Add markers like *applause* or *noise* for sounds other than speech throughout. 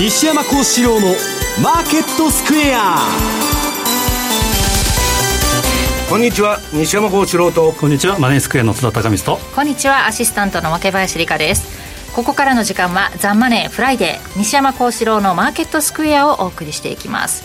西山孝四郎のマーケットスクエア。こんにちは西山孝四郎と。こんにちはマネースクエアの津田隆光と。こんにちはアシスタントの若林理香です。ここからの時間はザ・マネーフライデー西山孝四郎のマーケットスクエアをお送りしていきます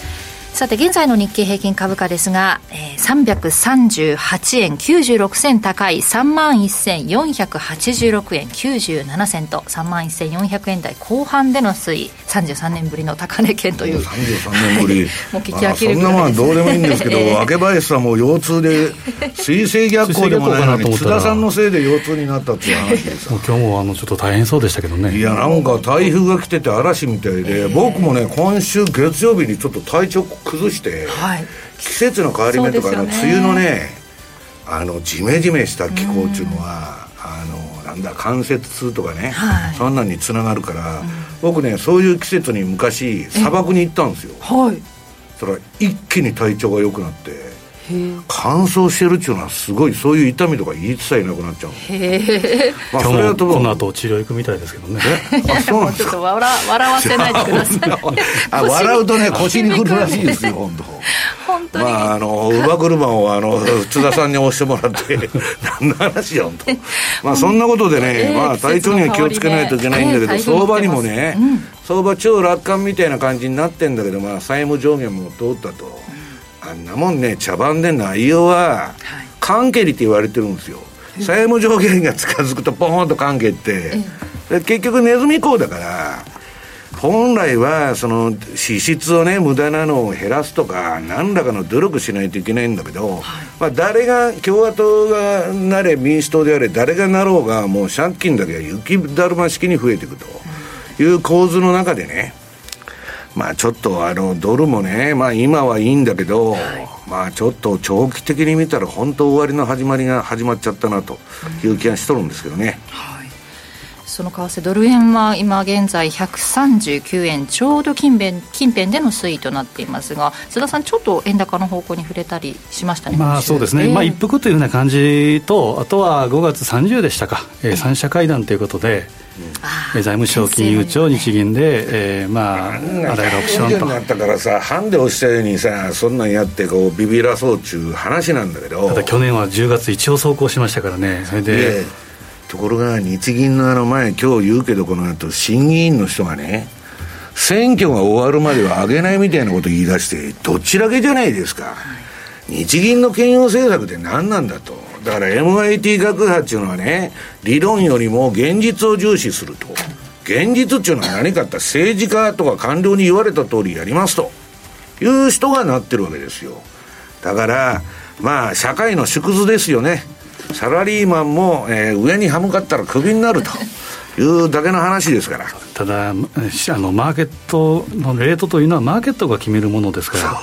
さて現在の日経平均株価ですが、えー、338円96銭高い3万1486円97銭と3万1400円台後半での推移33年ぶりの高値圏という。33年ぶり。*laughs* もう聞き飽きるそんなもんどうでもいいんですけど *laughs* 明林さんも腰痛で水星逆行でもないのに津田さんのせいで腰痛になったっていう話です今日もあのちょっと大変そうでしたけどね。いやなんか台風が来てて嵐みたいで、僕もね今週月曜日にちょっと体調崩して、はい、季節の変わり目とかの、ね、梅雨のねあのジメジメした気候っていうのは、あのなんだ関節痛とかね、はい、そんなんにつながるから、うん、僕ねそういう季節に昔砂漠に行ったんですよ。はい。それ一気に体調が良くなって乾燥してるっていうのはすごいそういう痛みとか言い伝えなくなっちゃうへえ、まあ、それはとこの後治療行くみたいですけどね。あそうなんですか？笑笑わせないでください。あ *laughs* 笑うとね腰にくるらしいですよ本当。本当に、まああの乳母車をあの津田さんに押してもらって *laughs* 何の話や本当。まあそんなことでね、まあ体調には気をつけないといけないんだけど、相場にもね、相場超楽観みたいな感じになってんだけどまあ債務上限も通ったとあんなもんね茶番で内容は関係利って言われてるんですよ。債務上限が近づくとポーンと関係って、結局ネズミ講だから本来はその支出をね無駄なのを減らすとか何らかの努力しないといけないんだけど、はい、まあ誰が共和党がなれ民主党であれ誰がなろうがもう借金だけは雪だるま式に増えていくという構図の中でね、まあちょっとあのドルもね、まあ今はいいんだけど、はい、まあちょっと長期的に見たら本当終わりの始まりが始まっちゃったなという気がしとるんですけどね。はい、その為替ドル円は今現在139円ちょうど近辺近辺での推移となっていますが津田さんちょっと円高の方向に触れたりしましたねまあそうですね、えー、まあ一服というような感じとあとは5月30でしたか、えー、三者会談ということで、財務省、金融庁、日銀で、えー、まあ、あらゆるオプションと。なったからさ、ハンデをしたようにさ、そんなんやってこうビビらそうっちゅう話なんだけど、ただ去年は10月、一応走行しましたからね、それで。ところが、日銀のあの前、今日言うけど、この後審議員の人がね、選挙が終わるまでは上げないみたいなこと言い出して、どっちだけじゃないですか。日銀の金融政策って何なんだと。だから MIT 学派っていうのはね、理論よりも現実を重視すると。現実っていうのは何かって政治家とか官僚に言われた通りやりますという人がなってるわけですよ。だから、まあ、社会の縮図ですよね。サラリーマンも、えー、上に歯向かったらクビになると。いうだけの話ですから。ただあのマーケットのレートというのはマーケットが決めるものですから。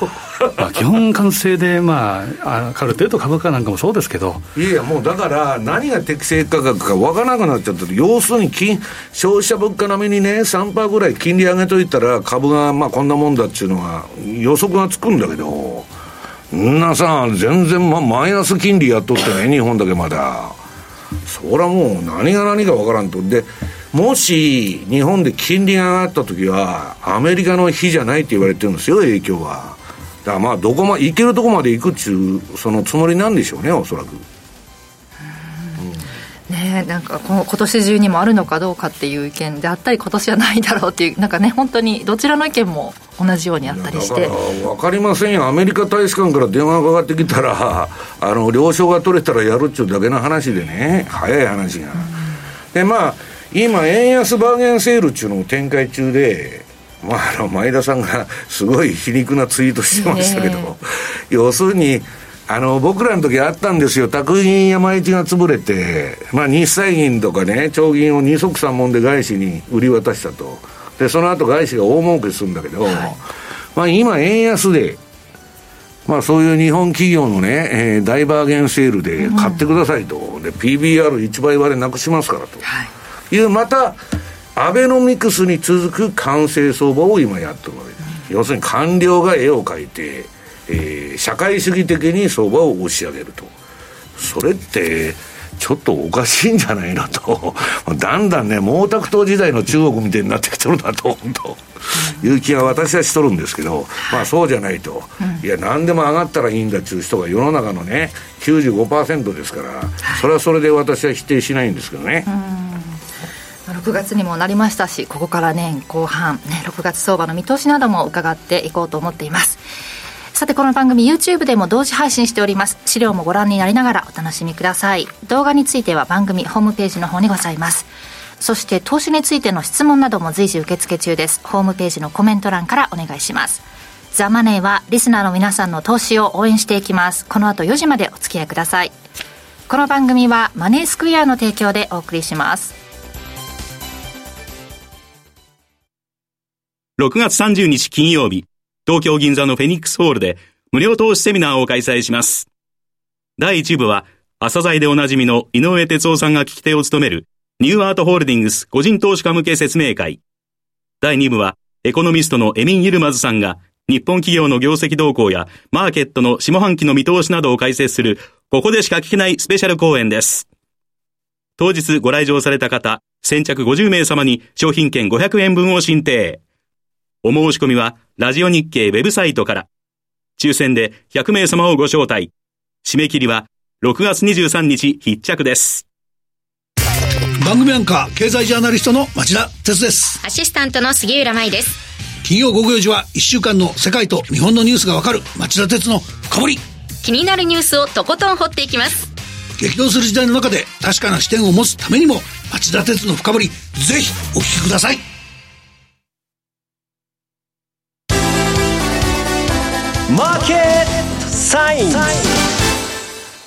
*laughs* まあ基本完成で、まあ、ある程度株価なんかもそうですけど。いやもうだから何が適正価格か分からなくなっちゃって要するに金消費者物価並みにね3%ぐらい金利上げといたら株がまあこんなもんだっていうのは予測がつくんだけど。んなさ全然、ま、マイナス金利やっとってね日本だけまだ。そりゃもう何が何か分からんと。で、もし日本で金利が上がった時は、アメリカの日じゃないって言われてるんですよ、影響は。だからまあ、どこま、行けるとこまで行くっちゅう、そのつもりなんでしょうね、おそらく。ね、なんかこの今年中にもあるのかどうかっていう意見であったり今年はないだろうっていうなんかね本当にどちらの意見も同じようにあったりして。分かりませんよ。アメリカ大使館から電話がかかってきたらあの了承が取れたらやるっちゅうだけの話でね。早い話が、うん、でまあ今円安バーゲンセールっちゅうのを展開中でまあ、あの前田さんがすごい皮肉なツイートしてましたけど、要するにあの、僕らの時あったんですよ。宅銀山一が潰れて、まあ、日債銀とかね、長銀を二足三門で外資に売り渡したと。で、その後外資が大儲けするんだけど、はい、まあ、今円安で、まあ、そういう日本企業のね、えー、大バーゲンセールで買ってくださいと。うん、で、PBR1 倍割れなくしますからと。はい、いう、また、アベノミクスに続く完成相場を今やってるわけです。うん、要するに官僚が絵を描いて、えー、社会主義的に相場を押し上げると。それって、ちょっとおかしいんじゃないのと、*laughs* だんだんね、毛沢東時代の中国みたいになってきてるなと、本当、いう気は私はしとるんですけど、まあそうじゃないと、いや、何でも上がったらいいんだっていう人が世の中のね、95%ですから、それはそれで私は否定しないんですけどね。6月にもなりましたしここから年後半、ね、6月相場の見通しなども伺っていこうと思っていますさてこの番組 YouTube でも同時配信しております。資料もご覧になりながらお楽しみください。動画については番組ホームページの方にございます。そして投資についての質問なども随時受付中です。ホームページのコメント欄からお願いします。ザ・マネーはリスナーの皆さんの投資を応援していきます。この後4時までお付き合いください。この番組はマネースクエアの提供でお送りします。6月30日金曜日。東京銀座のフェニックスホールで無料投資セミナーを開催します。第1部は、朝鮮でおなじみの井上哲夫さんが聞き手を務めるニューアートホールディングス個人投資家向け説明会。第2部は、エコノミストのエミン・ユルマズさんが日本企業の業績動向やマーケットの下半期の見通しなどを解説する、ここでしか聞けないスペシャル講演です。当日ご来場された方、先着50名様に商品券500円分を申請。お申し込みは、ラジオ日経ウェブサイトから。抽選で100名様をご招待。締め切りは、6月23日必着です。番組アンカー、経済ジャーナリストの町田哲です。アシスタントの杉浦舞です。金曜午後4時は1週間の世界と日本のニュースがわかる町田哲の深掘り。気になるニュースをとことん掘っていきます。激動する時代の中で確かな視点を持つためにも町田哲の深掘り、ぜひお聞きください。マーケットサイン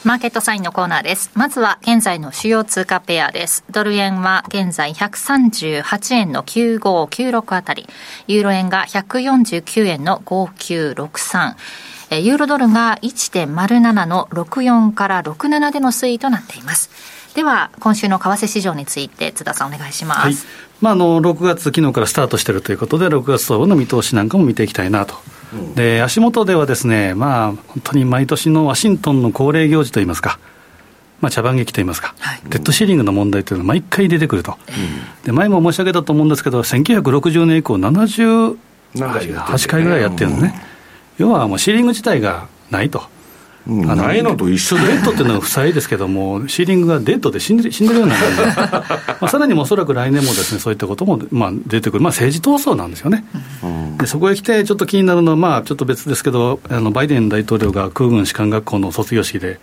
マーケットサインのコーナーです。まずは現在の主要通貨ペアです。ドル円は現在138円の9596あたり、ユーロ円が149円の5963、ユーロドルが1.07の64から67での推移となっています。では、今週の為替市場について津田さんお願いします。はいまあ、あの6月、昨日からスタートしているということで、6月相場の見通しなんかも見ていきたいなとで足元ではですね、まあ、本当に毎年のワシントンの恒例行事といいますか、まあ、茶番劇といいますか、はい、デッドシーリングの問題というのは毎回出てくると、うん、で前も申し上げたと思うんですけど、1960年以降、78回ぐらいやってるのね、要はもうシーリング自体がないと。うん、ないのと一緒で。デッドっていうのは負債ですけども、シーリングがデッドで死んで死んでるような感じで、*laughs* まあ、さらにもおそらく来年もですねそういったこともまあ出てくる、まあ、政治闘争なんですよね。うん、でそこへ来て、ちょっと気になるのは、まあ、ちょっと別ですけど、あのバイデン大統領が空軍士官学校の卒業式で、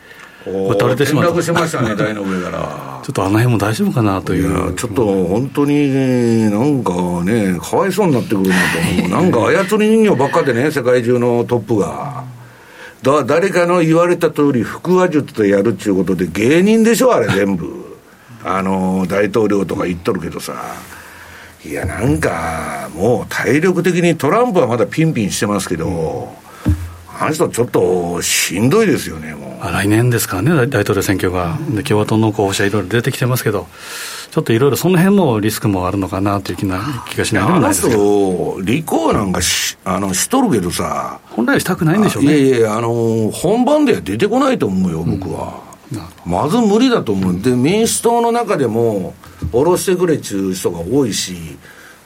撃たれてしまったしましたね、台の上から。*laughs* ちょっとあの辺も大丈夫かなという。いちょっと本当に、なんかね、かわいそうになってくるなと思う。なんか操り人形ばっかでね、世界中のトップが。だ誰かの言われた通り、腹話術とやるっていうことで、芸人でしょ、あれ、*laughs* 全部。あの大統領とか言っとるけどさ。いや、なんか、もう体力的にトランプはまだピンピンしてますけど、あの人、ちょっとしんどいですよね、もう。来年ですからね、大統領選挙が。で共和党の候補者、いろいろ出てきてますけど。ちょっといろいろその辺のリスクもあるのかなという気な気がしないでもないですけど。立候補なんかしあのしとるけどさ。本来したくないんでしょうね。いやいや、あの、本番では出てこないと思うよ、僕は。うん、まず無理だと思う。で、民主党の中でも、下ろしてくれっちゅう人が多いし、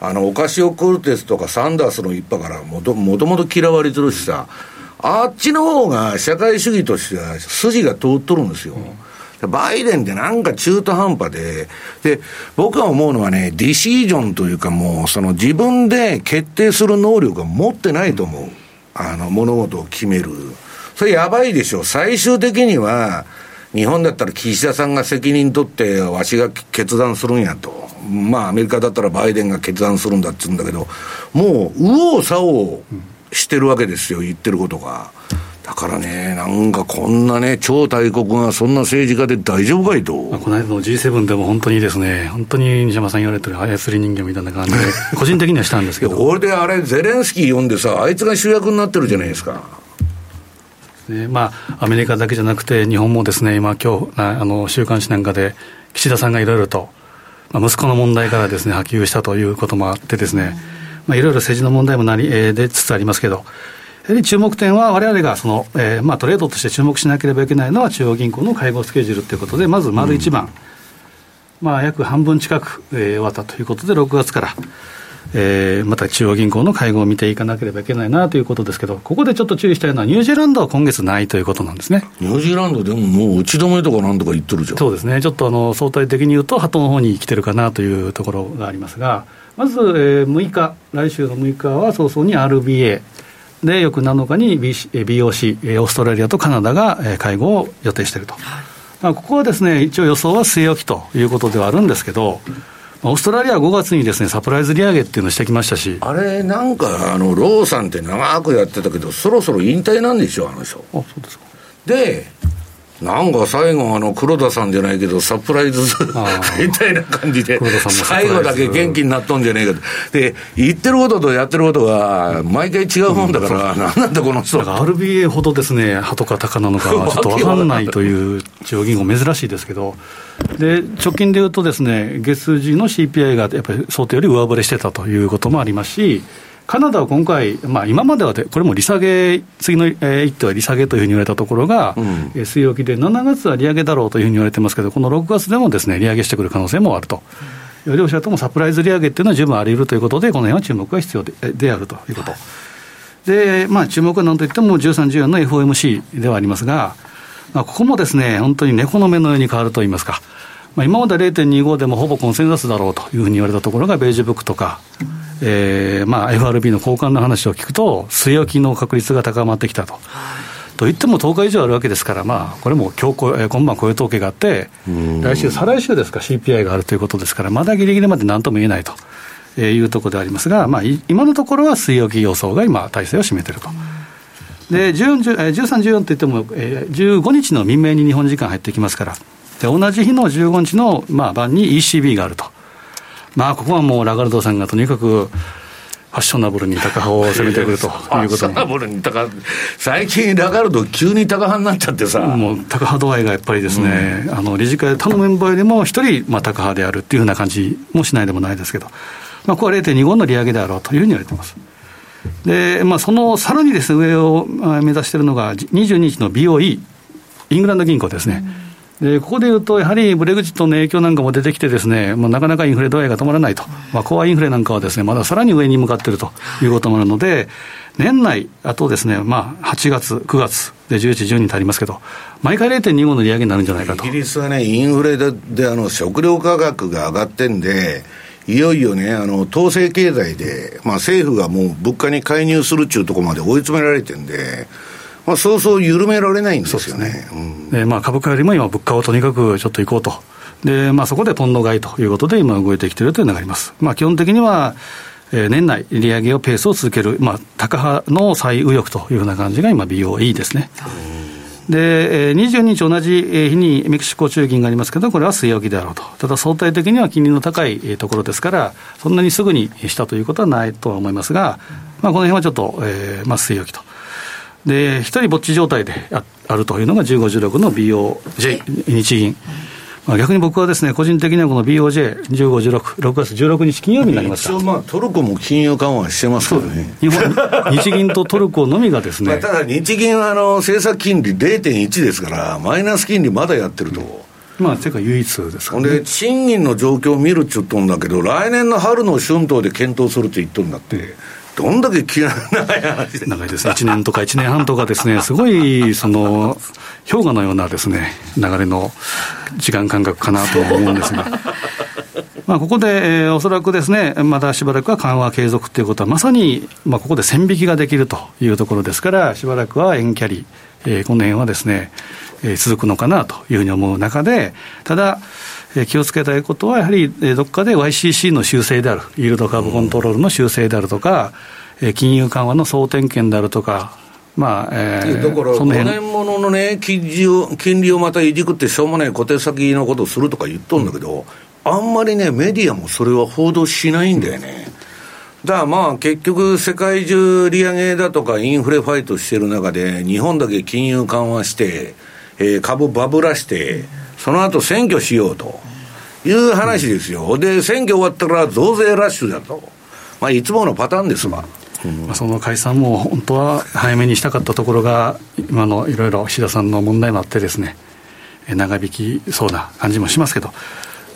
あの、オカシオ・コルテスとかサンダースの一派からもともと嫌われてるしさ、あっちの方が社会主義としては筋が通っとるんですよ。バイデンってなんか中途半端で、で、僕が思うのはね、ディシージョンというかもう、その自分で決定する能力が持ってないと思う。あの、物事を決める。それやばいでしょ。最終的には、日本だったら岸田さんが責任取って、わしが決断するんやと。まあ、アメリカだったらバイデンが決断するんだって言うんだけど、もう、右往左往してるわけですよ、言ってることが。だからね、なんかこんなね、超大国がそんな政治家で大丈夫かいと。この間の G7 でも本当にですね、本当に西山さん言われてる操り人形みたいな感じで、*laughs* 個人的にはしたんですけど。これであれ、ゼレンスキー読んでさ、あいつが主役になってるじゃないですか。ね、まあ、アメリカだけじゃなくて、日本もですね、今、今日あの週刊誌なんかで、岸田さんがいろいろと、まあ、息子の問題からですね、波及したということもあってですね、まあ、いろいろ政治の問題もなり、えー、出つつありますけど、やはり注目点は、われわれがその、えーまあ、トレードとして注目しなければいけないのは、中央銀行の会合スケジュールということで、まず丸一番、うん、まあ、約半分近く、えー、終わったということで、6月から。えー、また中央銀行の会合を見ていかなければいけないなということですけど、ここでちょっと注意したいのは、ニュージーランドは今月ないということなんですね。ニュージーランドでももう打ち止めとかなんとか言ってるじゃん。そうですね、ちょっとあの相対的に言うと、鳩の方に来てるかなというところがありますが、まず、えー、6日、来週の6日は早々に RBA、で、翌7日に BOC、オーストラリアとカナダが会合を予定していると。ここはですね、一応予想は据え置きということではあるんですけど、オーストラリアは5月にですね、サプライズ利上げっていうのをしてきましたし。あれ、なんか、あの、ローさんって長くやってたけど、そろそろ引退なんでしょ、あの人。あ、そうですか。で、なんか最後、あの黒田さんじゃないけど、サプライズ *laughs* みたいな感じで、最後だけ元気になっとんじゃねえかで、言ってることとやってることが、毎回違うもんだから、うん、なんなんだ、この人。RBA ほどですね、歯とか高なのか、*laughs* ちょっと分かんないという地方銀行、珍しいですけど、で直近でいうとですね、月次の CPI がやっぱり想定より上振れしてたということもありますし、カナダは今回、まあ、今まではこれも利下げ、次の一手は利下げというふうに言われたところが、うん、据え置きで、7月は利上げだろうというふうに言われてますけど、この6月でもですね利上げしてくる可能性もあると。両者ともサプライズ利上げっていうのは十分あり得るということで、この辺は注目が必要でであるということ。で、まあ、注目はなんといっても13、14の FOMC ではありますが、まあ、ここもですね、本当に猫の目のように変わるといいますか。まあ、今まで0.25でもほぼコンセンサスだろうというふうに言われたところが、ベージュブックとか、えーまあ、FRB の交換の話を聞くと、据え置きの確率が高まってきたと。といっても10日以上あるわけですから、まあ、これも今日今晩雇用統計があって、来週、再来週ですか、CPI があるということですから、まだぎりぎりまでなんとも言えないというところでありますが、まあ、今のところは据え置き予想が今、体制を占めていると。で13、14って言っても、えー、15日の未明に日本時間入ってきますから、で同じ日の15日の、まあ、晩に ECB があると。まあ、ここはもうラガルドさんがとにかく、ファッショナブルに高派を攻めてくるということファッショナブルに高最近、ラガルド、急に高派になっちゃってさ。もう高派度合いがやっぱりですね、うん、あの理事会で他のメンバーよりも一人、まあ、高派であるっていうふうな感じもしないでもないですけど、まあ、ここは0.25の利上げであろうというふうに言われています。で、まあ、そのさらにです、ね、上を目指しているのが、22日の BOE、イングランド銀行ですね。うんでここでいうと、やはりブレグジットの影響なんかも出てきて、ですねもうなかなかインフレ度合いが止まらないと、まあ、コアインフレなんかはですねまださらに上に向かっているということもあるので、年内、あとですね、まあ、8月、9月で11、12とありますけど、毎回0.25の利上げになるんじゃないかとイギリスはね、インフレでであの食料価格が上がってんで、いよいよね、あの統制経済で、まあ、政府がもう物価に介入するっていうところまで追い詰められてるんで。まあ、そうそう緩められないんですよね。で、まあ、株価よりも今、物価をとにかくちょっといこうと。で、まあ、そこでポンド買いということで、今動いてきているというのがあります。まあ、基本的には、え、年内、利上げをペースを続ける、まあ、高派の最右翼というような感じが今、BOE ですね。で、22日同じ日にメキシコ中銀がありますけど、これは据え置きであろうと。ただ相対的には金利の高いところですから、そんなにすぐにしたということはないとは思いますが、まあ、この辺はちょっと、えー、まあ、据え置きと。で、一人ぼっち状態であるというのが15、16の BOJ、日銀。まあ、逆に僕はですね、個人的にはこの BOJ、15、16、6月16日金曜日になりました。一応まあ、トルコも金融緩和してますからね。日本、日銀とトルコのみがですね。ただ日銀はあの政策金利0.1ですから、マイナス金利まだやってると。まあ、世界唯一ですかね。で、賃金の状況を見るっちゅっとんだけど、来年の春の春闘で検討するって言っとるんだって。どんだけ気が長い話で長いですね、1年とか1年半とかですね、すごい、その、氷河のようなですね、流れの時間感覚かなと思うんですが。まあ、ここで、えー、おそらくですね、まだしばらくは緩和継続ということは、まさに、まあ、ここで線引きができるというところですから、しばらくは円キャリー、えー、この辺はですね、えー、続くのかなというふうに思う中で、ただ、気をつけたいことは、やはりどっかで YCC の修正である、イールドカーブコントロールの修正であるとか、金融緩和の総点検であるとか、まあ、えー、だから、5年もののね金利を、金利をまたいじくってしょうもない小手先のことをするとか言っとんだけど、うん、あんまりね、メディアもそれは報道しないんだよね。だからまあ結局、世界中利上げだとかインフレファイトしてる中で、日本だけ金融緩和して、えー、株バブらして、その後選挙しようという話ですよ。で、選挙終わったら増税ラッシュだと。まあ、いつものパターンですわ。まあ、その解散も本当は早めにしたかったところが、今のいろいろ岸田さんの問題もあってですね、長引きそうな感じもしますけど、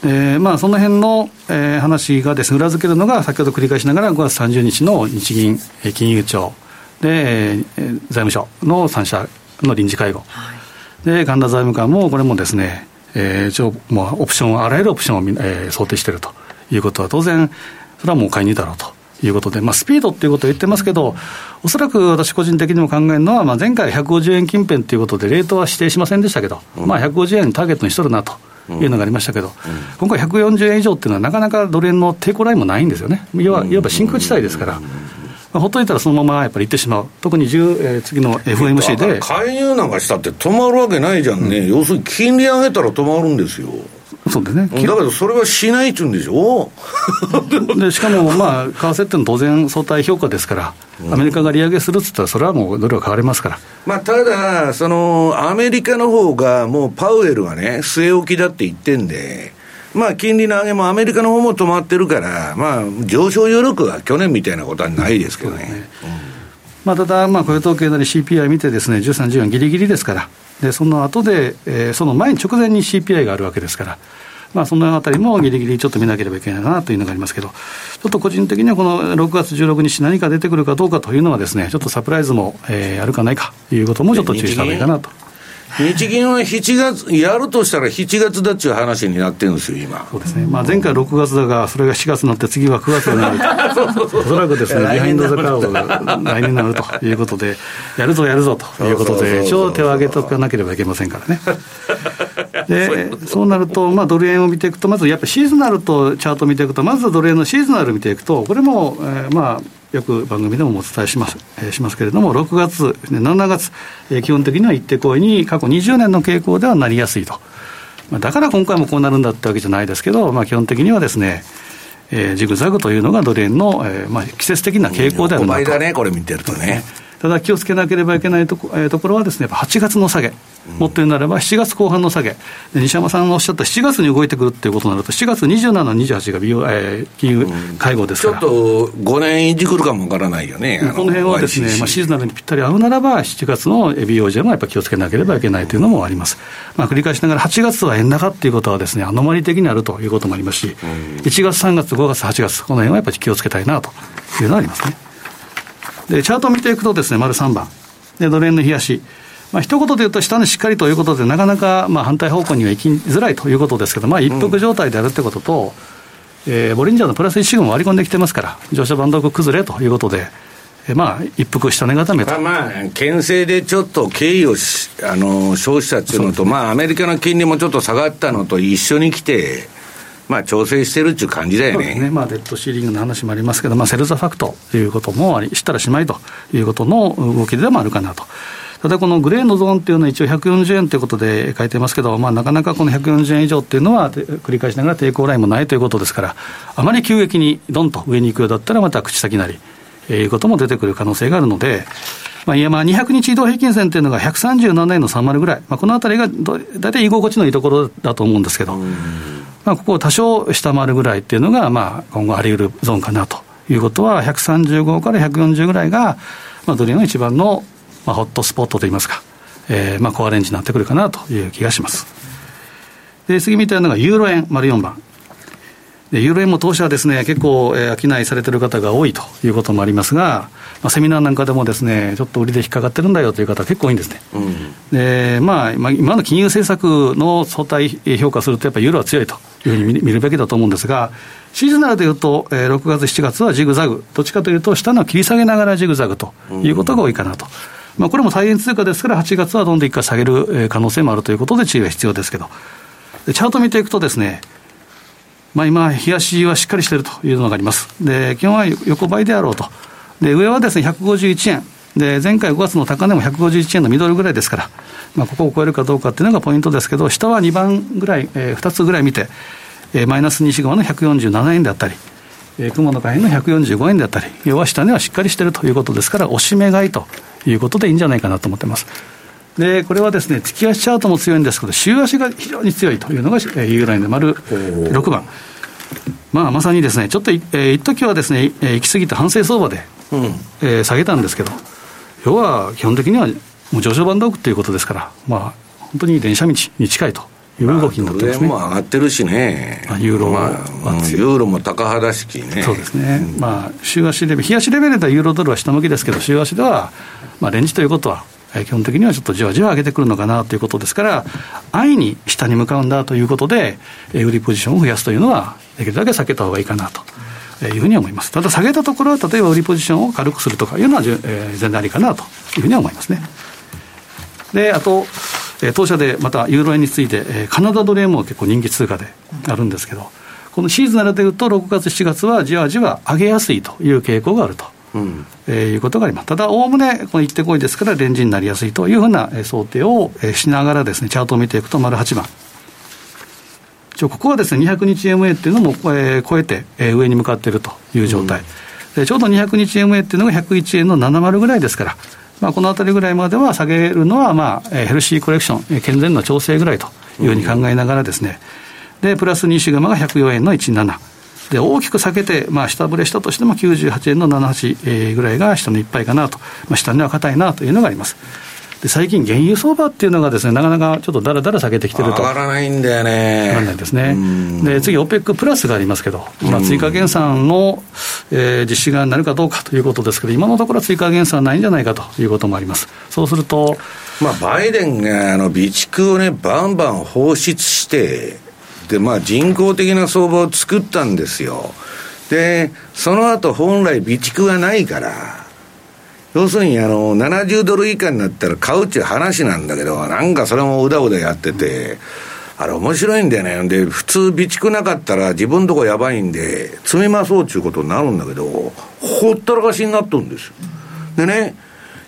えーまあ、その辺の、えー、話がです、ね、裏付けるのが、先ほど繰り返しながら、5月30日の日銀金融庁で、えー、財務省の3社の臨時会合、はい、で神田財務官も、これもですね、えー、一応、まあ、オプション、あらゆるオプションを、えー、想定しているということは、当然、それはもう介入だろうと。いうことで、まあ、スピードっていうことを言ってますけど、おそらく私個人的にも考えるのは、まあ、前回150円近辺ということで、レートは指定しませんでしたけど、うん、まあ、150円ターゲットにしとるなと。いうのがありましたけど、うん、今回140円以上っていうのは、なかなかドル円の抵抗ラインもないんですよね、いわいわば真空地帯ですから。まあ、ほっといたらそのままやっぱり行ってしまう、特に10、えー、次の FOMC で。介入なんかしたって止まるわけないじゃんね、うん、要するに金利上げたら止まるんですよ。そうですね。だけどそれはしないっちゅうんでしょ？*laughs* でしかも、まあ、為替ってのは当然相対評価ですから、アメリカが利上げするっつったら、それはもうドルは変わりますから。まあ、ただ、その、アメリカの方がもうパウエルがね、据え置きだって言ってんで、まあ、金利の上げもアメリカの方も止まってるから、まあ、上昇余力は去年みたいなことはないですけどね。まあ、ただ、まあ、雇用統計なり CPI 見てですね、13、14ぎりぎりですから、で、その後で、えー、その前に直前に CPI があるわけですから、まあ、そのあたりもぎりぎりちょっと見なければいけないなというのがありますけど、ちょっと個人的にはこの6月16日、何か出てくるかどうかというのはですね、ちょっとサプライズも、えー、あるかないかということもちょっと注意した方がいいかなと。日銀は7月、やるとしたら7月だっちゅう話になってるんですよ、今。そうですね。まあ、前回6月だが、それが4月になって、次は9月になると。お *laughs* そらくですね、 behind the curve が来年になるということで、やるぞやるぞということで、一応手を挙げておかなければいけませんからね。*laughs* で、そうなると、まあ、ドル円を見ていくと、まずやっぱりシーズナルとチャートを見ていくと、まずドル円のシーズナルを見ていくと、これも、えー、まあ、よく番組でもお伝えします,、えー、しますけれども、6月、7月、えー、基本的には行って来いに過去20年の傾向ではなりやすいと。まあ、だから今回もこうなるんだってわけじゃないですけど、まあ、基本的にはですね、えー、ジグザグというのがドル円の、えーまあ、季節的な傾向であるなと。だね、これ見てるとね。ただ気をつけなければいけないとこ,、えー、ところはですね、8月の下げ、もっと言うならば7月後半の下げ、西山さんがおっしゃった7月に動いてくるっていうことになると、7月27、28が美容、えー、金融会合ですから、ちょっと5年いじくるかもわからないよね、この辺はですね、まあ、シーズナルにぴったり合うならば、7月の BOJ もやっぱり気をつけなければいけないというのもあります。まあ、繰り返しながら、8月は円高っていうことはですね、アノマリ的にあるということもありますし、1月、3月、5月、8月、この辺はやっぱり気をつけたいなというのはありますね。で、チャートを見ていくとですね、丸3番。で、ドル円の冷やし。まあ一言で言うと、下にしっかりということで、なかなかまあ反対方向には行きづらいということですけど、まあ一服状態であるってことと、うん、えー、ボリンジャーのプラス1シグも割り込んできてますから、乗車バンド崩れということで、えまあ、一服下値固めと。まあ、牽制でちょっと経緯をしあの消費者っていうのと、まあ、アメリカの金利もちょっと下がったのと一緒に来て、まあ、調整してるっていう感じだよね。ねまあ、デッドシーリングの話もありますけど、まあ、セルザファクトということもあり、したらしまいということの動きでもあるかなと。ただこのグレーのゾーンっていうのは一応140円ということで書いてますけど、まあ、なかなかこの140円以上っていうのは繰り返しながら抵抗ラインもないということですから、あまり急激にどんと上に行くようだったら、また口先なり、いうことも出てくる可能性があるので、まあ、いやまあ200日移動平均線というのが137円の30ぐらい、まあ、このあたりが大体居心地のいいところだと思うんですけど、まあ、ここを多少下回るぐらいっていうのが、まあ、今後あり得るゾーンかなということは、135から140ぐらいが、まあ、ドル円の一番のまあ、ホットスポットといいますか、えー、まあ、コアレンジになってくるかなという気がします。で、次みたいなのがユーロ円丸4番。で、ユーロ円も当社はですね、結構、えー、商いされてる方が多いということもありますが、まあ、セミナーなんかでもですね、ちょっと売りで引っかかってるんだよという方結構多いんですね。うん、で、まあ、今の金融政策の相対評価すると、やっぱりユーロは強いというふうに見るべきだと思うんですが、シーズナルでいうと、えー、6月、7月はジグザグ、どっちかというと、下の切り下げながらジグザグということが多いかなと。うんまあ、これも再現通貨ですから、8月はどんどん一回下げる可能性もあるということで、注意が必要ですけど、チャート見ていくとですね、まあ、今、冷やしはしっかりしているというのがあります。で、基本は横ばいであろうと。で、上はですね、151円。で、前回5月の高値も151円のミドルぐらいですから、まあ、ここを超えるかどうかっていうのがポイントですけど、下は2番ぐらい、えー、2つぐらい見て、えー、マイナス2シグマの147円であったり、えー、雲の下辺の145円であったり、要は下値はしっかりしているということですから、押し目買いということでいいんじゃないかなと思ってます。で、これはですね、月足チャートも強いんですけど、週足が非常に強いというのが、ユーロ円で丸6番。まあ、まさにですね、ちょっと、えー、一時はですね、えー、行き過ぎて反省相場で、うん、えー、下げたんですけど、要は基本的にはもう上昇バンドオフということですから、まあ、本当に電車道に近いという動きになってますね。まあ、も上がってるしね。まあ、ユーロは、まあ、ユーロも高肌式ね。そうですね。うん、まあ、週足レベル、日足レベルではユーロドルは下向きですけど、週足では、まあ、レンジということは、基本的にはちょっとじわじわ上げてくるのかなということですから、安易に下に向かうんだということで、売りポジションを増やすというのは、できるだけ避けた方がいいかなと。いうふうに思います。ただ下げたところは、例えば売りポジションを軽くするとかいうのは、えー、全然ありかなというふうには思いますね。で、あと、え当社でまたユーロ円について、えカナダドル円も結構人気通貨であるんですけど、このシーズナルでいうと、6月、7月はじわじわ上げやすいという傾向があると。うんえー、いうことがあります。ただ、おおむね、この行ってこいですから、レンジになりやすいというふうな、えー、想定を、えー、しながらですね、チャートを見ていくと、丸8番。ここはですね、200日 MA っていうのも、えー、超えて、えー、上に向かっているという状態。うん、ちょうど200日 MA っていうのが101円の70ぐらいですから、まあ、このあたりぐらいまでは下げるのは、まあ、ヘルシーコレクション、健全な調整ぐらいというふうに考えながらですね、で、プラス2シグマが104円の17。で、大きく避けて、まあ、下振れしたとしても98円の78ぐらいが下のいっぱいかなと。まあ、下には硬いなというのがあります。で最近、原油相場っていうのがですね、なかなかちょっとだらだら下げてきてると。上がらないんだよね。上がらないですね。で、次、OPEC プラスがありますけど、まあ、追加減産の、えー、実施がなるかどうかということですけど、今のところ追加減産ないんじゃないかということもあります。そうすると、まあ、バイデンがあの備蓄をね、バンバン放出して、で、まあ、人工的な相場を作ったんですよ。で、その後本来備蓄がないから、要するにあの、70ドル以下になったら買うっちゅう話なんだけど、なんかそれもうだうだやってて、あれ面白いんだよね。で、普通備蓄なかったら自分とこやばいんで、積みまそうっちゅうことになるんだけど、ほったらかしになっとるんですよ。でね、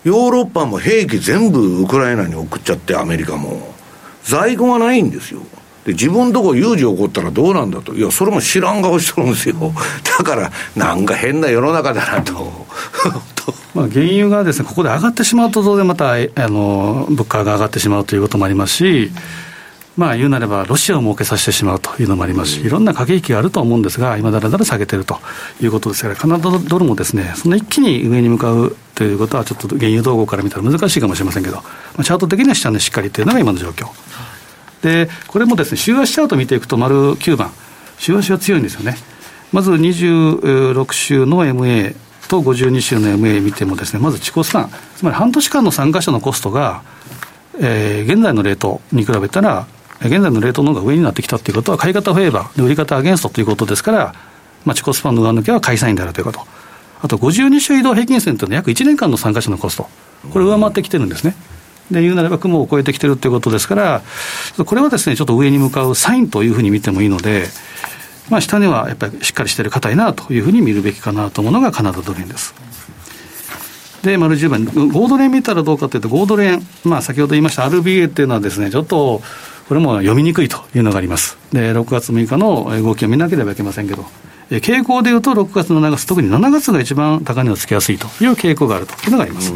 ヨーロッパも兵器全部ウクライナに送っちゃって、アメリカも。在庫がないんですよ。で、自分とこ有事起こったらどうなんだと。いや、それも知らん顔しとるんですよ。*laughs* だから、なんか変な世の中だな *laughs* と。まあ、原油がですね、ここで上がってしまうと、当然また、あの、物価が上がってしまうということもありますし、まあ、言うなれば、ロシアを儲けさせてしまうというのもありますし、いろんな駆け引きがあると思うんですが、今、だらだら下げてるということですから、カナダドルもですね、その一気に上に向かうということは、ちょっと原油動向から見たら難しいかもしれませんけど、まあ、チャート的には下値しっかりというのが今の状況。で、これもですね、週足チャート見ていくと、丸9番、週足は強いんですよね。まず26週の MA と52週の MA 見てもですね、まず地コスタン、つまり半年間の参加者のコストが、えー、現在のレートに比べたら、現在のレートの方が上になってきたということは、買い方フェーバー、売り方アゲンストということですから、まあ、チコスパンの上抜けは買いサインであるということ。あと、52週移動平均線というのは約1年間の参加者のコスト。これ上回ってきてるんですね。で言うなれば雲を越えてきてるということですから、これはですね、ちょっと上に向かうサインというふうに見てもいいので、まあ、下値はやっぱりしっかりしてる硬いなというふうに見るべきかなと思うのがカナダドル円です。で、丸10番、ゴードレン見たらどうかというと、ゴードレン、まあ、先ほど言いました RBA っていうのはですね、ちょっと、これも読みにくいというのがあります。で、6月6日の動きを見なければいけませんけど、傾向でいうと、6月、7月、特に7月が一番高値をつけやすいという傾向があるというのがあります。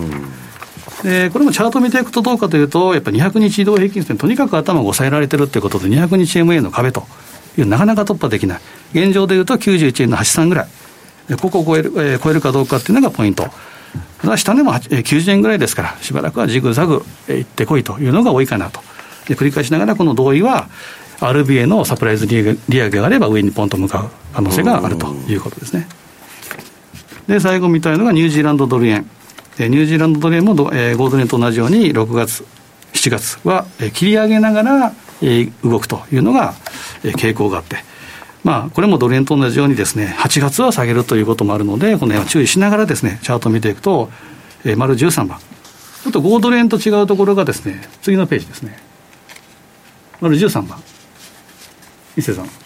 でこれもチャート見ていくとどうかというと、やっぱり200日移動平均線、とにかく頭が抑えられてるということで、200日 MA の壁という、なかなか突破できない、現状でいうと91円の83ぐらい、ここを超える,、えー、超えるかどうかっていうのがポイント。ただ下でも90円ぐらいですから、しばらくはジグザグいってこいというのが多いかなと。で繰り返しながら、この同意は、RBA のサプライズ利上げがあれば、上にポンと向かう可能性があるということですね。で、最後見たいのがニュージーランドドル円。ニュージーランドドル円も、えー、ゴールド円と同じように、6月、7月は、えー、切り上げながら、えー、動くというのが、えー、傾向があって。まあ、これもドル円と同じようにですね、8月は下げるということもあるので、この辺は注意しながらですね、チャートを見ていくと、えー、丸13番。ちょっと5ドル円と違うところがですね、次のページですね。丸13番。伊勢さん。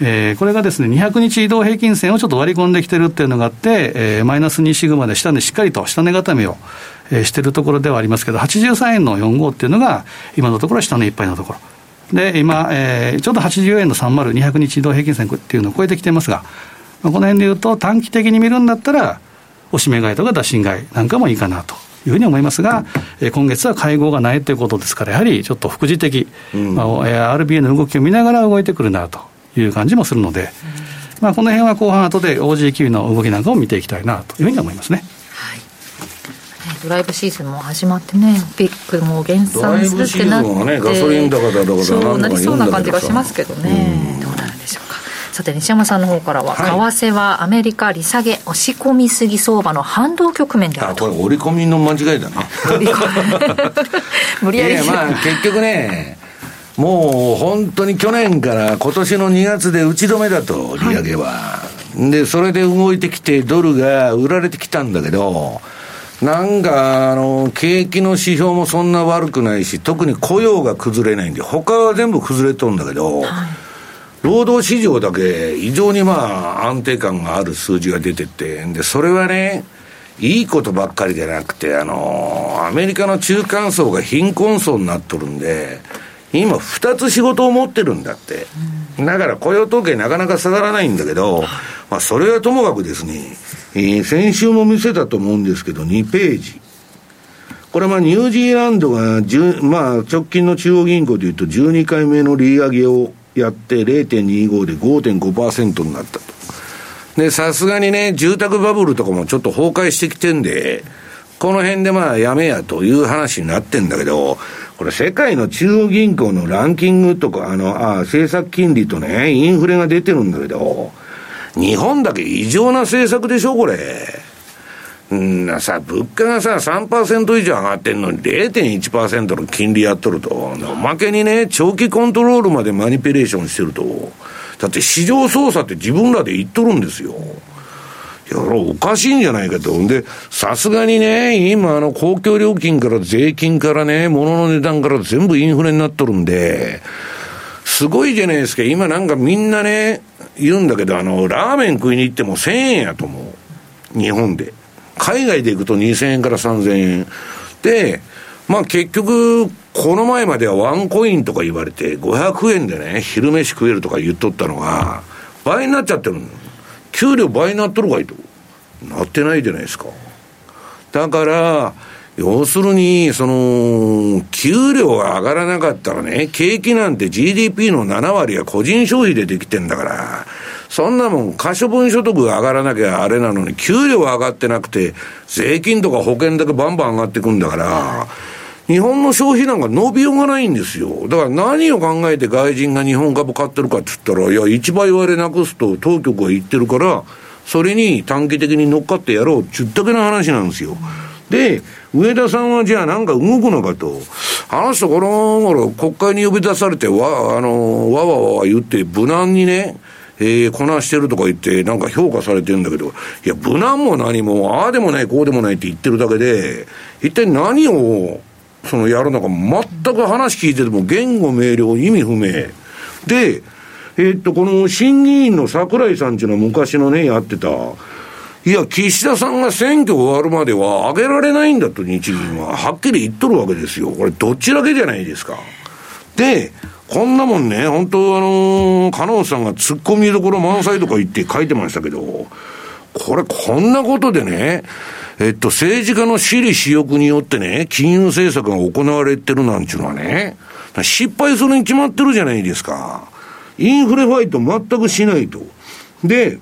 えー、これがですね、200日移動平均線をちょっと割り込んできてるっていうのがあって、えー、マイナス2シグマで下値しっかりと下値固めを、えー、してるところではありますけど、83円の45っていうのが、今のところは下値いっぱいのところ。で、今、えー、ちょうど80円の30、200日移動平均線っていうのを超えてきてますが、まあ、この辺でいうと、短期的に見るんだったら、おしめ買いとか打診買いなんかもいいかなと。いうふうに思いますが、えー、今月は会合がないということですから、やはりちょっと副次的、うんまあ、RBA の動きを見ながら動いてくるなという感じもするので、まあ、この辺は後半後で OG9 の動きなんかを見ていきたいなというふうに思いますね。ドライブシーズンも始まってね、ピックも減産するってなって、ね、ガソリン高だとかそうなりそうな感じがしますけどね、どうなるんでしょうか。さて西山さんの方からは、はい、為替はアメリカ利下げ押し込みすぎ相場の反動局面であると。あこれ織り込みの間違いだね *laughs* 無理やり。いやまあ結局ねもう本当に去年から今年の2月で打ち止めだと利上げは、はい、でそれで動いてきてドルが売られてきたんだけどなんか、あの、景気の指標もそんな悪くないし、特に雇用が崩れないんで、他は全部崩れとるんだけど、はい、労働市場だけ異常にまあ安定感がある数字が出てて、で、それはね、いいことばっかりじゃなくて、あの、アメリカの中間層が貧困層になっとるんで、今二つ仕事を持ってるんだって。だから雇用統計なかなか下がらないんだけど、まあそれはともかくですね、えー、先週も見せたと思うんですけど、2ページ。これまあニュージーランドが、まあ直近の中央銀行でいうと12回目の利上げをやって0.25で5.5%になったと。で、さすがにね、住宅バブルとかもちょっと崩壊してきてんで、この辺でまあやめやという話になってんだけど、これ世界の中央銀行のランキングとか、あの、あ政策金利とね、インフレが出てるんだけど、日本だけ異常な政策でしょ、これ。んなさ、物価がさ、3%以上上がってんのに0.1%の金利やっとると、おまけにね、長期コントロールまでマニピュレーションしてると、だって市場操作って自分らで言っとるんですよ。いや、おかしいんじゃないかと。んで、さすがにね、今あの公共料金から税金からね、物の値段から全部インフレになっとるんで、すごいじゃないですか。今なんかみんなね、言うんだけど、あの、ラーメン食いに行っても1000円やと思う。日本で。海外で行くと2000円から3000円。で、まあ結局、この前まではワンコインとか言われて、500円でね、昼飯食えるとか言っとったのが、倍になっちゃってるの。給料倍になっとるかいと。なってないじゃないですか。だから、要するに、その、給料が上がらなかったらね、景気なんて GDP の7割は個人消費でできてんだから、そんなもん、可処分所得が上がらなきゃあれなのに、給料は上がってなくて、税金とか保険だけバンバン上がってくんだから、日本の消費なんか伸びようがないんですよ。だから何を考えて外人が日本株買ってるかって言ったら、いや、1倍割れなくすと当局は言ってるから、それに短期的に乗っかってやろうって言ったけの話なんですよ。で、上田さんはじゃあなんか動くのかと。あの人この頃国会に呼び出されてわ、あの、わわわわ言って無難にね、えー、こなしてるとか言って、なんか評価されてるんだけど、いや、無難も何も、ああでもない、こうでもないって言ってるだけで、一体何を、そのやるのか、全く話聞いてても、言語明瞭、意味不明。で、えー、っと、この審議員の桜井さんっていうのは昔のね、やってた、いや、岸田さんが選挙終わるまでは上げられないんだと、日銀は。はっきり言っとるわけですよ。これ、どっちだけじゃないですか。で、こんなもんね、本当あのー、加納さんが突っ込みどころ満載とか言って書いてましたけど、これ、こんなことでね、えっと、政治家の私利私欲によってね、金融政策が行われてるなんちゅうのはね、失敗するに決まってるじゃないですか。インフレファイト全くしないと。で、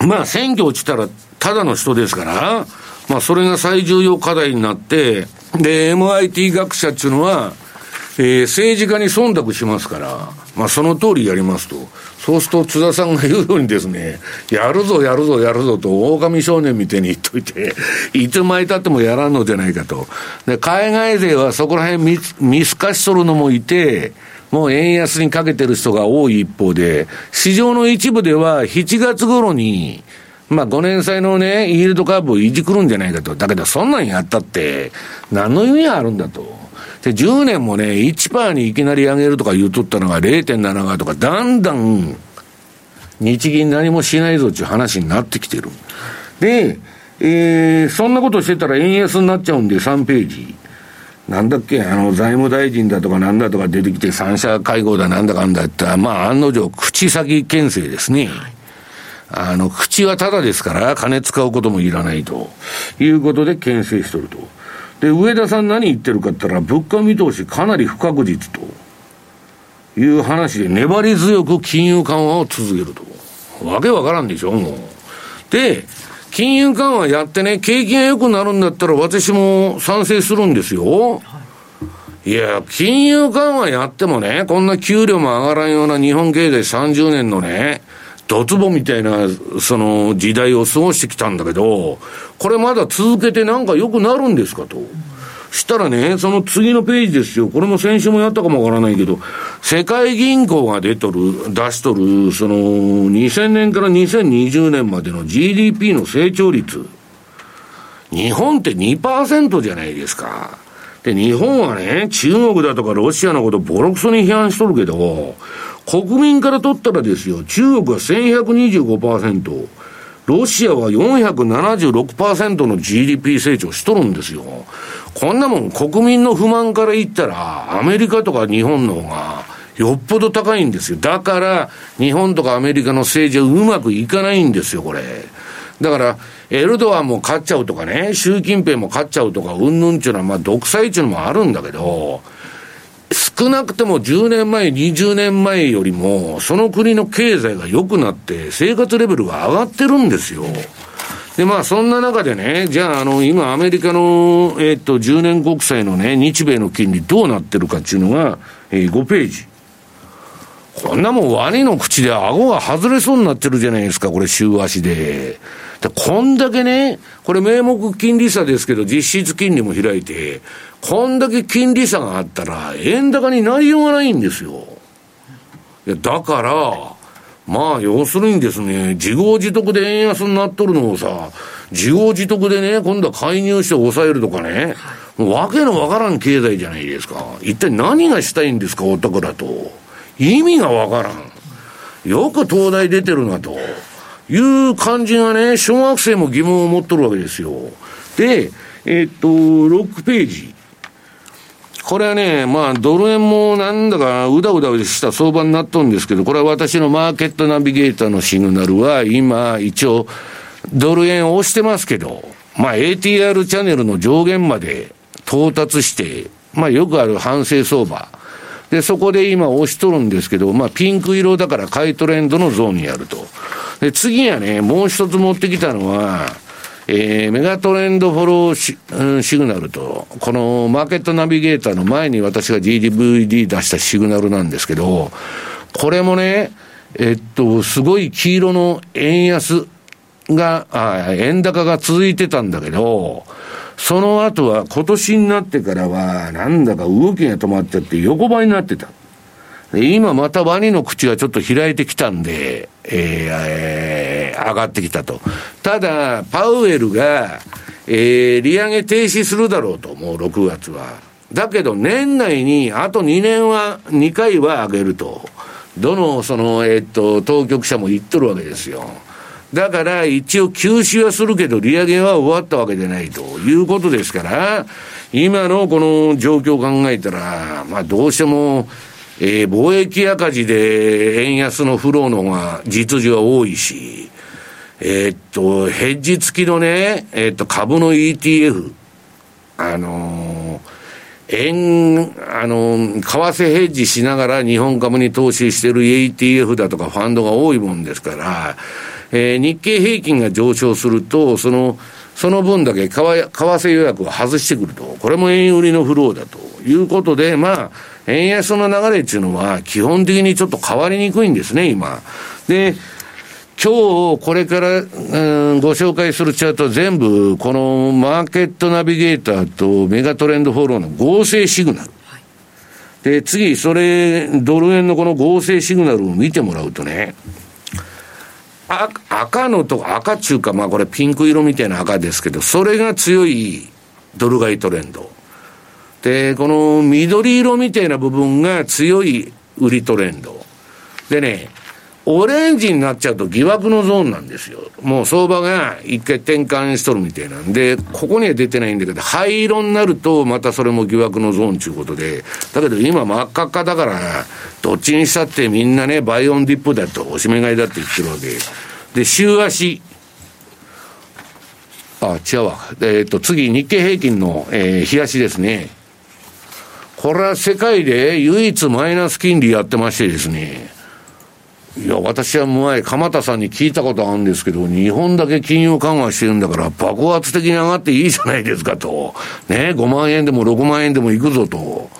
まあ選挙落ちたらただの人ですから、まあそれが最重要課題になって、で、MIT 学者っていうのは、えー、政治家に忖度しますから、まあその通りやりますと。そうすると津田さんが言うようにですね、やるぞやるぞやるぞと狼少年みたいに言っといて、いつまでたってもやらんのじゃないかと。で、海外勢はそこら辺見見透かしとるのもいて、もう円安にかけてる人が多い一方で、市場の一部では7月頃に、まあ5年債のね、イールドカーブをいじくるんじゃないかと。だけどそんなんやったって、何の意味があるんだと。で、10年もね、1%にいきなり上げるとか言うとったのが0.75とか、だんだん、日銀何もしないぞっていう話になってきてる。で、えー、そんなことしてたら円安になっちゃうんで、3ページ。なんだっけ、あの、財務大臣だとかなんだとか出てきて、三者会合だなんだかんだったら、まあ、案の定、口先牽制ですね。あの、口はただですから、金使うこともいらないと。いうことで牽制しとると。で、上田さん何言ってるかって言ったら、物価見通しかなり不確実と。いう話で粘り強く金融緩和を続けると。わけわからんでしょ、もう。で、金融緩和やってね、景気が良くなるんだったら私も賛成するんですよ。いや、金融緩和やってもね、こんな給料も上がらんような日本経済30年のね、ドツボみたいな、その時代を過ごしてきたんだけど、これまだ続けてなんか良くなるんですかと。したらね、その次のページですよ。これも先週もやったかもわからないけど、世界銀行が出とる、出しとる、その、2000年から2020年までの GDP の成長率。日本って2%じゃないですか。で、日本はね、中国だとかロシアのことボロクソに批判しとるけど、国民から取ったらですよ、中国は1125%、ロシアは476%の GDP 成長しとるんですよ。こんなもん国民の不満から言ったら、アメリカとか日本の方が、よっぽど高いんですよ。だから、日本とかアメリカの政治はうまくいかないんですよ、これ。だから、エルドアンも勝っちゃうとかね、習近平も勝っちゃうとか、うんぬんちゅうのは、まあ、独裁っていうのもあるんだけど、少なくても10年前、20年前よりも、その国の経済が良くなって、生活レベルが上がってるんですよ。で、まあ、そんな中でね、じゃあ、あの、今、アメリカの、えっと、10年国債のね、日米の金利どうなってるかっていうのが、えー、5ページ。こんなもん、ワニの口で顎が外れそうになってるじゃないですか、これ、週足で。で、こんだけね、これ名目金利差ですけど、実質金利も開いて、こんだけ金利差があったら、円高になりようがないんですよ。いや、だから、まあ、要するにですね、自業自得で円安になっとるのをさ、自業自得でね、今度は介入して抑えるとかね、もうわけのわからん経済じゃないですか。一体何がしたいんですか、お宅だと。意味がわからん。よく東大出てるなと。いう感じがね、小学生も疑問を持っとるわけですよ。で、えー、っと、6ページ。これはね、まあ、ドル円もなんだかうだうだした相場になっとるんですけど、これは私のマーケットナビゲーターのシグナルは、今、一応、ドル円を押してますけど、まあ、ATR チャンネルの上限まで到達して、まあ、よくある反省相場。で、そこで今押しとるんですけど、まあ、ピンク色だから買いトレンドのゾーンにあると。で、次はね、もう一つ持ってきたのは、えー、メガトレンドフォローシ,、うん、シグナルと、このマーケットナビゲーターの前に私が GDVD 出したシグナルなんですけど、これもね、えっと、すごい黄色の円安が、あ円高が続いてたんだけど、その後は今年になってからは、なんだか動きが止まっちゃって横ばいになってた。今またワニの口がちょっと開いてきたんで、えー、えー、上がってきたと。ただ、パウエルが、えー、利上げ停止するだろうと、もう6月は。だけど、年内にあと2年は、2回は上げると。どの、その、え、っと、当局者も言っとるわけですよ。だから一応休止はするけど利上げは終わったわけでないということですから、今のこの状況を考えたら、まあどうしてもえー、貿易赤字で円安のフローの方が実需は多いし、えー、っと、ヘッジ付きのね、えー、っと、株の ETF、あのー、円、あのー、為替ヘッジしながら日本株に投資してる ETF だとかファンドが多いもんですから、えー、日経平均が上昇すると、その、その分だけ為替予約を外してくると。これも円売りのフローだということで、まあ、円安の流れっていうのは基本的にちょっと変わりにくいんですね、今。で、今日これから、うん、ご紹介するチャートは全部、このマーケットナビゲーターとメガトレンドフォローの合成シグナル。で、次、それ、ドル円のこの合成シグナルを見てもらうとね、赤のと、赤中か、まあこれピンク色みたいな赤ですけど、それが強いドル買いトレンド。で、この緑色みたいな部分が強い売りトレンド。でね、オレンジになっちゃうと疑惑のゾーンなんですよ。もう相場が一回転換しとるみたいなんで、ここには出てないんだけど、灰色になるとまたそれも疑惑のゾーンということで、だけど今真っ赤っかだから、どっちにしたってみんなね、バイオンディップだと、おしめ買いだって言ってるわけ。で、週足。あ、違うわ。えっ、ー、と、次、日経平均の、えー、日足ですね。これは世界で唯一マイナス金利やってましてですね、いや、私は前、鎌田さんに聞いたことあるんですけど、日本だけ金融緩和してるんだから、爆発的に上がっていいじゃないですかと。ね、5万円でも6万円でもいくぞと。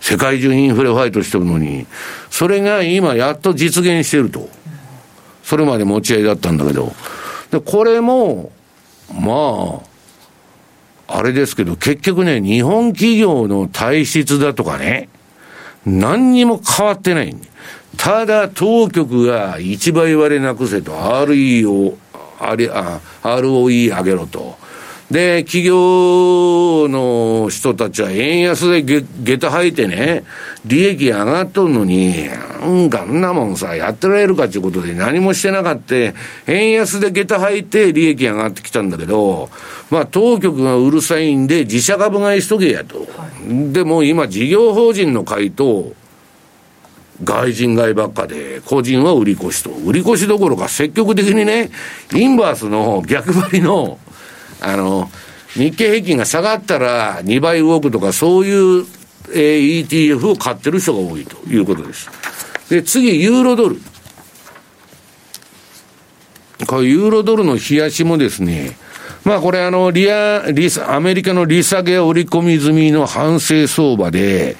世界中インフレファイトしてるのに。それが今やっと実現してると。それまで持ち合いだったんだけど。で、これも、まあ、あれですけど、結局ね、日本企業の体質だとかね、何にも変わってない。ただ、当局が一倍割れなくせと、RE を、あれ、あ、ROE 上げろと。で、企業の人たちは円安でげ、下駄履いてね、利益上がっとるのに、なんかんなもんさ、やってられるかっていうことで何もしてなかった。円安で下駄履いて利益上がってきたんだけど、まあ当局がうるさいんで自社株買いしとけやと。はい、でも今事業法人の買いと、外人買いばっかで、個人は売り越しと。売り越しどころか積極的にね、インバースの逆張りの、あの、日経平均が下がったら2倍動くとか、そういう、えー、ETF を買ってる人が多いということです。で、次、ユーロドル。これ、ユーロドルの冷やしもですね、まあこれあの、リア、リアメリカの利下げ織り込み済みの反省相場で、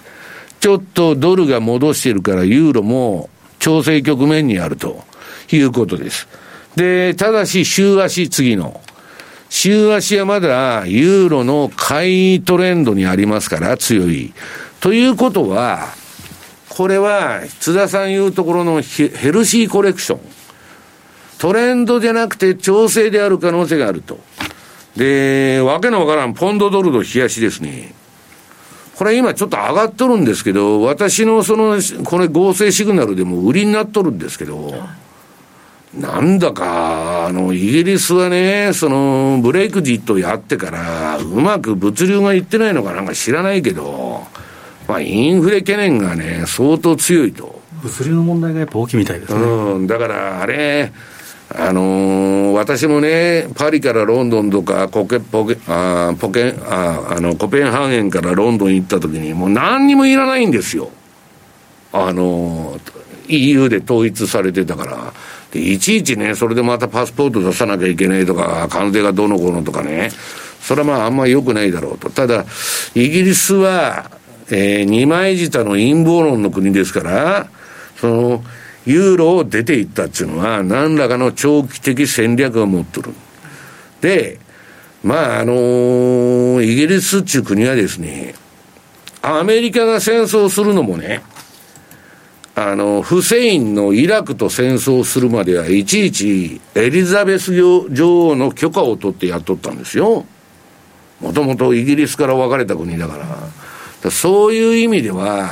ちょっとドルが戻してるからユーロも調整局面にあるということです。で、ただし週足次の。週足はまだユーロの買いトレンドにありますから強い。ということは、これは津田さん言うところのヘルシーコレクション。トレンドじゃなくて調整である可能性があると。で、わけのわからんポンドドルの冷やしですね。これ今ちょっと上がっとるんですけど、私のその、これ合成シグナルでも売りになっとるんですけど、なんだか、あの、イギリスはね、その、ブレイクジットやってから、うまく物流がいってないのかなんか知らないけど、まあ、インフレ懸念がね、相当強いと。物流の問題がやっぱ大きいみたいですね。うん、だから、あれ、あのー、私もね、パリからロンドンとか、コケ、ポケ、あポケ、ああの、コペンハーゲンからロンドン行った時に、もう何にもいらないんですよ。あのー、EU で統一されてたから。いちいちね、それでまたパスポート出さなきゃいけないとか、関税がどうのこうのとかね、それはまああんまり良くないだろうと。ただ、イギリスは、えー、二枚舌の陰謀論の国ですから、その、ユーロを出ていったっていうのは、何らかの長期的戦略を持ってる。で、まあ、あのー、イギリスっていう国はですね、アメリカが戦争するのもね、あの、フセインのイラクと戦争するまでは、いちいちエリザベス女王の許可を取ってやっとったんですよ。もともとイギリスから分かれた国だから。からそういう意味では、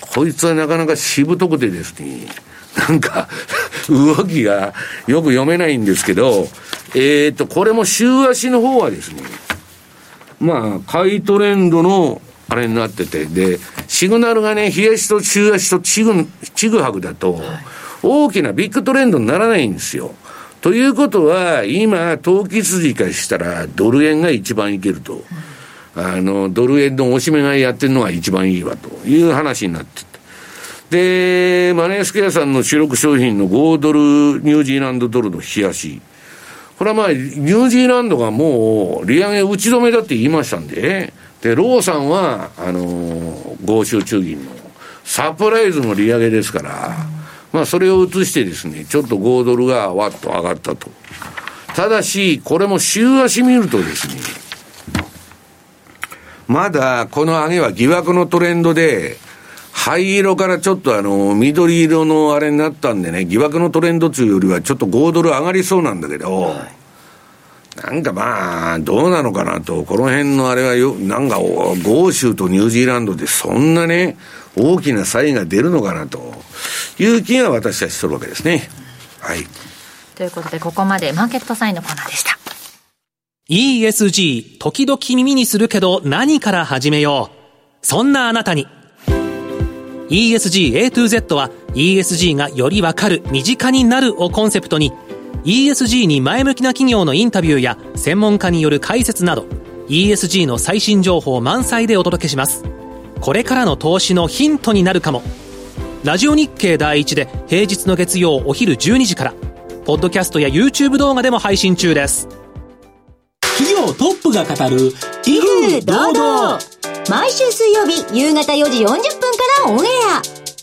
こいつはなかなかしぶとくてですね、なんか動きがよく読めないんですけど、えっ、ー、と、これも週足の方はですね、まあ、買いトレンドのあれになってて、で、シグナルがね、冷やしと週足とちぐ、ちぐはぐだと、大きなビッグトレンドにならないんですよ。ということは、今、投機筋からしたら、ドル円が一番いけると。あの、ドル円の押し目買いやってるのが一番いいわという話になってで、マネースクエアさんの主力商品の5ドル、ニュージーランドドルの冷やし。これはまあ、ニュージーランドがもう、利上げ打ち止めだって言いましたんで、で、ローさんは、あのー、豪州中銀の、サプライズの利上げですから、まあ、それを移してですね、ちょっと5ドルがわっと上がったと。ただし、これも週足見るとですね、まだこの上げは疑惑のトレンドで、灰色からちょっとあの、緑色のあれになったんでね、疑惑のトレンド中よりはちょっと5ドル上がりそうなんだけど、はい、なんかまあ、どうなのかなと、この辺のあれはよ、なんか、豪州とニュージーランドでそんなね、大きな差異が出るのかなという気が私はしとるわけですね。はい。ということで、ここまでマーケットサインのコーナーでした。ESG、時々耳にするけど何から始めよう。そんなあなたに。ESG A to Z は ESG がよりわかる、身近になるをコンセプトに ESG に前向きな企業のインタビューや専門家による解説など ESG の最新情報満載でお届けします。これからの投資のヒントになるかも。ラジオ日経第一で平日の月曜お昼12時からポッドキャストや YouTube 動画でも配信中です。企業トップが語る威風堂々。毎週水曜日夕方4時40分からオンエア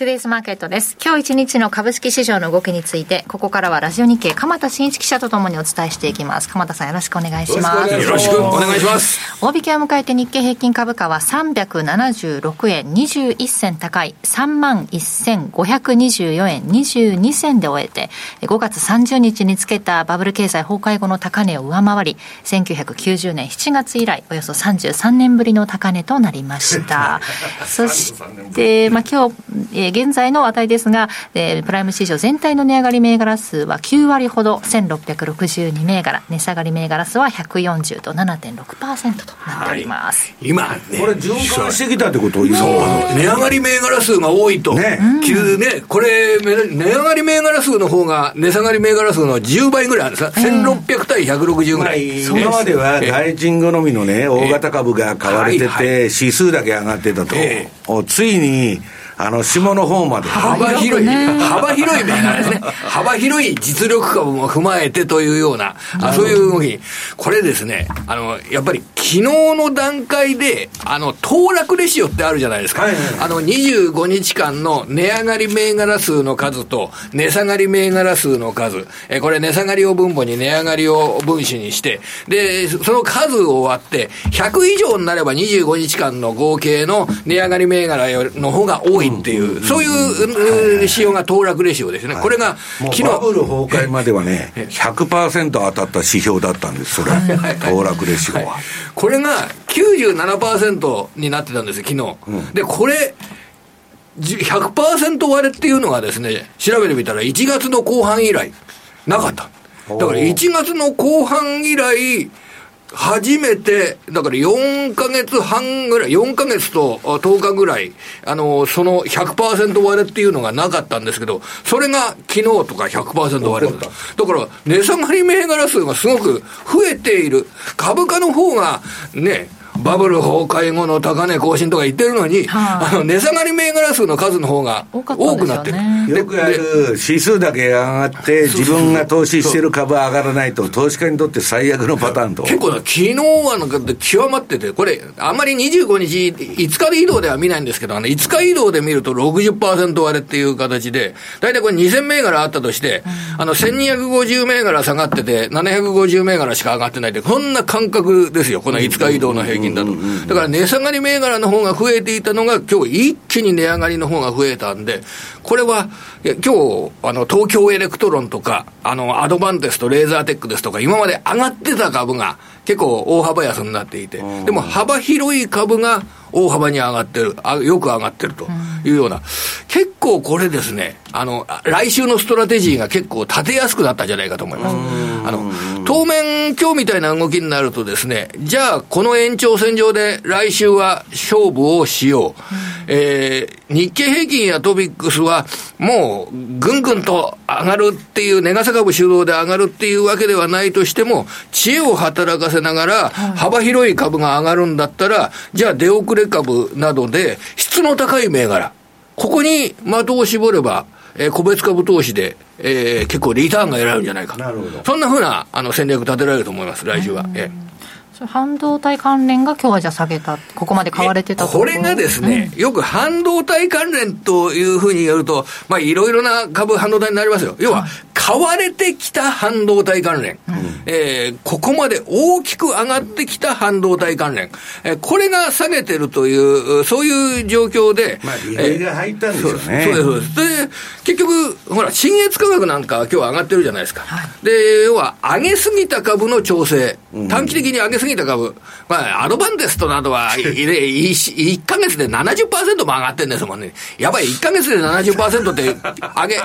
トゥデイズマーケットです。今日一日の株式市場の動きについて、ここからはラジオ日経、鎌田新一記者とともにお伝えしていきます。鎌田さんよろしくお願いします。よろしくお願いします。大引けを迎えて日経平均株価は376円21銭高い31,524円22銭で終えて5月30日につけたバブル経済崩壊後の高値を上回り1990年7月以来およそ33年ぶりの高値となりました *laughs* そして、まあ、今日、えー現在の値ですが、えープライム市場全体の値上がり銘柄数は9割ほど1662銘柄。値下がり銘柄数は140と7.6%となっております、今ね、これ循環してきたってこと？を言うそう。あの値上がり銘柄数が多いと、ね。急ね、これ、め値上がり銘柄数の方が、値下がり銘柄数の10倍ぐらいある。ん。ですか、1600対160ぐらい、今までは外人好みのね、大型株が買われてはいはて、指数だけ上がってたと。ついに、あの、下の方まで。幅広い、幅広い銘柄ですね。幅広い *laughs* 実力株も踏まえてというような、あそういう動き。これですね、あの、やっぱり昨日の段階で、あの、騰落レシオってあるじゃないですか。はいはいあの、25日間の値上がり銘柄数の数と、値下がり銘柄数の数。え、これ値下がりを分母に値上がりを分子にして、で、その数を割って、100以上になれば25日間の合計の値上がり銘柄の方が多いっていう、そういう、う仕様が騰落レシオですね。これが、昨日。バブル崩壊まではね、100%当たった指標だったんです、それ。騰落レシオは。これが97%になってたんですよ、昨日。で、これ、じ100%割れっていうのがですね、調べてみたら1月の後半以来、なかった。だから1月の後半以来、初めて、だから4ヶ月半ぐらい、4ヶ月とあ10日ぐらい、あの、その100%割れっていうのがなかったんですけど、それが昨日とか100%割れだ。だから、値下がり銘柄数がすごく増えている。株価の方が、ね、バブル崩壊後の高値更新とか言ってるのに、はいあの、値下がり銘柄数の数の方が多かったんですよね多くなってる。よくある指数だけ上がって、自分が投資してる株は上がらないと、投資家にとって最悪のパターンと。結構な、昨日はなんか極まってて、これ、あんまり25日、5日移動では見ないんですけど、あの、5日移動で見ると60%割れっていう形で、大体これ2000銘柄あったとして、あの、1250銘柄下がってて、750銘柄しか上がってないって、こんな感覚ですよ、この5日移動の平均だと。だから値下がり銘柄の方が増えていたのが、今日一気に値上がりの方が増えたんで、これは、今日、あの、東京エレクトロンとか、あの、アドバンテスとレーザーテックですとか、今まで上がってた株が、結構大幅安になっていて、でも幅広い株が大幅に上がってる、あよく上がってるというような、結構これですね、あの、あ来週のストラテジーが結構立てやすくなったんじゃないかと思います。あの、当面今日みたいな動きになるとですね、じゃあこの延長線上で来週は勝負をしよう。えー日経平均やトピックスはもうぐんぐんと上がるっていう、値がさ株主導で上がるっていうわけではないとしても、知恵を働かせながら、幅広い株が上がるんだったら、じゃあ出遅れ株などで質の高い銘柄、ここに的を絞れば、えー個別株投資で、えー結構リターンが得られるんじゃないか。なるほどそんなふうなあの戦略立てられると思います、来週は。えー半導体関連が今日はじゃあ下げたここまで買われてたとこれがですね、よく半導体関連というふうに言うと、まあいろいろな株半導体になりますよ。要は、買われてきた半導体関連。えーここまで大きく上がってきた半導体関連。えーこれが下げてるという、そういう状況で。まあ、利が入ったんですよね。そうです、そうです。で、結局、ほら、新越価格なんかは今日上がってるじゃないですか。で、要は、上げすぎた株の調整。短期的に上げすぎぎた株、まあ、アドバンテストなどは、1ヶ月で70%も上がってんですもんね。やっぱり1ヶ月で70%って上げ、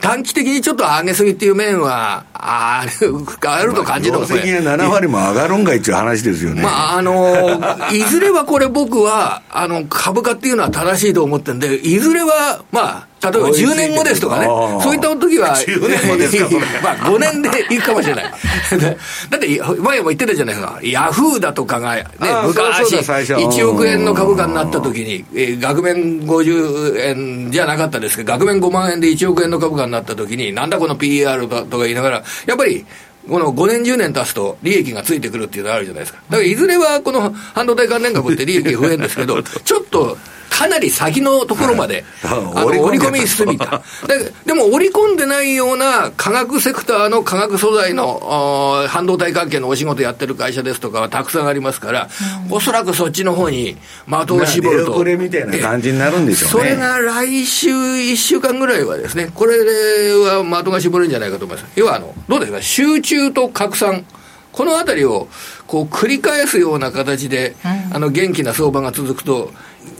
短期的にちょっと上げすぎっていう面は、ああると感じるのこれ。業績が7割も上がるんかいっていう話ですよね。まあ、あの、いずれはこれ僕は、あの、株価っていうのは正しいと思ってるんで、いずれは、まあ、例えば10年後ですとかね、そういった時は、*laughs* 10年後ですか、*laughs* まあ5年でいくかもしれない。*laughs* だって、前も言ってたじゃないですか、ヤフーだとかが、ね、昔、1億円の株価になった時に、えー、額面50円じゃなかったですけど、額面5万円で1億円の株価になった時に、なんだこの PR とか言いながら、やっぱり、この5年、10年経つと利益がついてくるっていうのがあるじゃないですか。だからいずれはこの半導体関連株って利益増えるんですけど、ちょっとかなり先のところまで、織り込みすぎた。*laughs* ででも織り込んでないような化学セクターの化学素材の半導体関係のお仕事やってる会社ですとかはたくさんありますから、うん、おそらくそっちの方に的を絞ると。これみたいな感じになるんでしょうね。それが来週1週間ぐらいはですね、これは的が絞るんじゃないかと思います。要はあの、どうですか、集中と拡散。このあたりをこう繰り返すような形で、うん、あの元気な相場が続くと、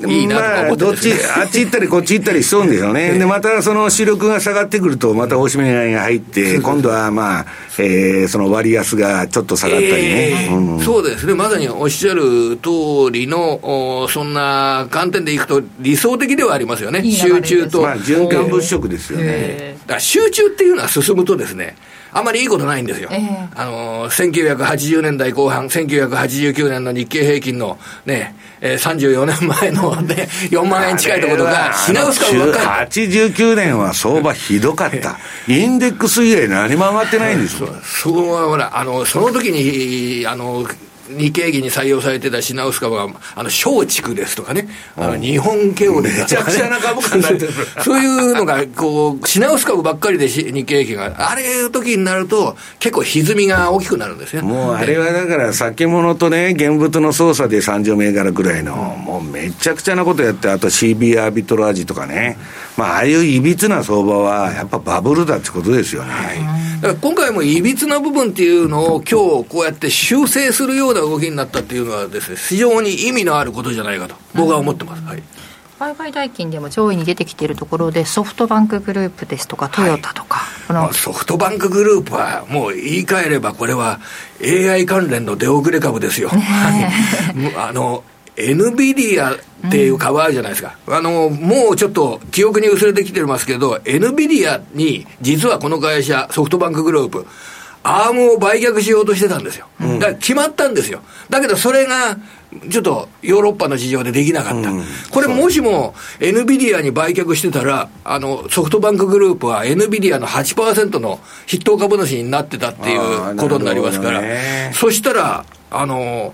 いいなとか思って、まあ、どっち、あっち行ったりこっち行ったりしそうですよね。*laughs* で、またその主力が下がってくると、また大しめ買いが入って、今度はまあ、えー、その割安がちょっと下がったりね、えーうん、そうですね、まさにおっしゃる通りの、おそんな観点でいくと、理想的ではありますよね、いい集中と。まあ、循環物色ですよね。えー、だから集中っていうのは進むとですね、あまりいいことないんですよ。えー、あの、1980年代後半、1989年の日経平均のね、えー、34年前のね、*laughs* 4万円近いところが品薄株ばっかり。89年は相場ひどかった。インデックス以外何も上がってないんですよ。そう、ほら、あの、その時に、あの、日経平均に採用されてた品薄株は、あの、松竹ですとかね、あの、日本経オで、ね、めちゃくちゃな株価になってる。*laughs* そういうのが、こう、品薄株ばっかりで日経平均が、あれいう時になると、結構歪みが大きくなるんですね。もうあれはだから、先物とね、現物の操作で三条銘柄ぐらいの、もうめちゃくちゃなことやって、あと CB アービトラージとかね、まあ、ああいういびつな相場は、やっぱバブルだってことですよね。はい。だから今回もいびつな部分っていうのを今日こうやって修正するような動きになったっていうのはですね、非常に意味のあることじゃないかと、僕は思ってます。はい。売買代金でも上位に出てきているところで、ソフトバンクグループですとか、トヨタとか、はい、ソフトバンクグループは、もう言い換えれば、これは AI 関連の出遅れ株ですよ。あの NVIDIA っていう株あるじゃないですか。うん、あの、もうちょっと記憶に薄れてきてますけど、NVIDIA に実はこの会社、ソフトバンクグループ、アームを売却しようとしてたんですよ。うん、だから決まったんですよ。だけどそれが、ちょっとヨーロッパの事情でできなかった。うん、これもしも NVIDIA に売却してたら、あの、ソフトバンクグループは NVIDIA の8%の筆頭株主になってたっていうことになりますから、ね、そしたら、あの、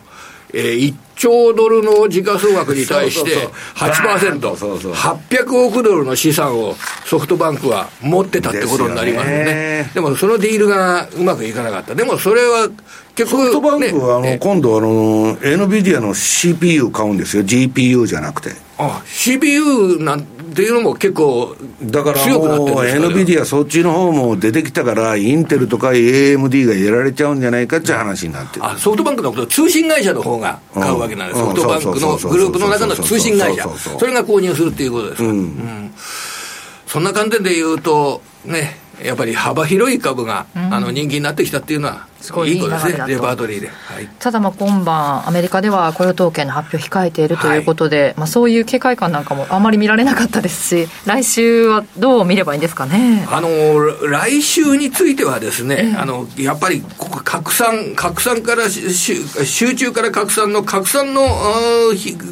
えー、1兆ドルの時価総額に対して8%、800億ドルの資産をソフトバンクは持ってたってことになりますよね。でもそのディールがうまくいかなかった。でもそれは結局、ソフトバンクはあの、今度あの、NVIDIA の CPU 買うんですよ。GPU じゃなくて。あ、CPU なんっていうのも結構だからもう NVIDIA そっちの方も出てきたからインテルとか AMD がやられちゃうんじゃないかっていう話になってあソフトバンクのこと通信会社の方が買うわけなんです、ソフトバンクのグループの中の通信会社。それが購入するっていうことです、うん、うん、そんな観点で言うとねやっぱり幅広い株が、うん、あの人気になってきたっていうのは、すごいいいことですね、レパートリーで。はい、ただ、今晩、アメリカでは雇用統計の発表控えているということで、はい、まあ、そういう警戒感なんかもあまり見られなかったです。し、来週はどう見ればいいんですかね？あの来週についてはですね、えー、あのやっぱり拡散、拡散から集中から拡散の拡散の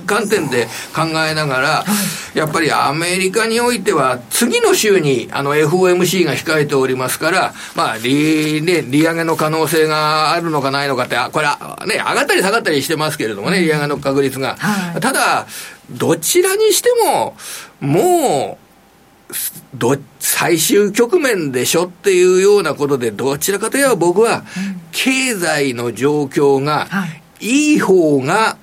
観点で考えながら、はい、やっぱりアメリカにおいては、次の週にあの FOMC が控えておりますから、まあ利ね、利上げの可能性があるのかないのかって、これはね、上がったり下がったりしてますけれどもね、利上げの確率が。はい、ただ、どちらにしても、もう、ど最終局面でしょっていうようなことで、どちらかといえば僕は、経済の状況がいい方が、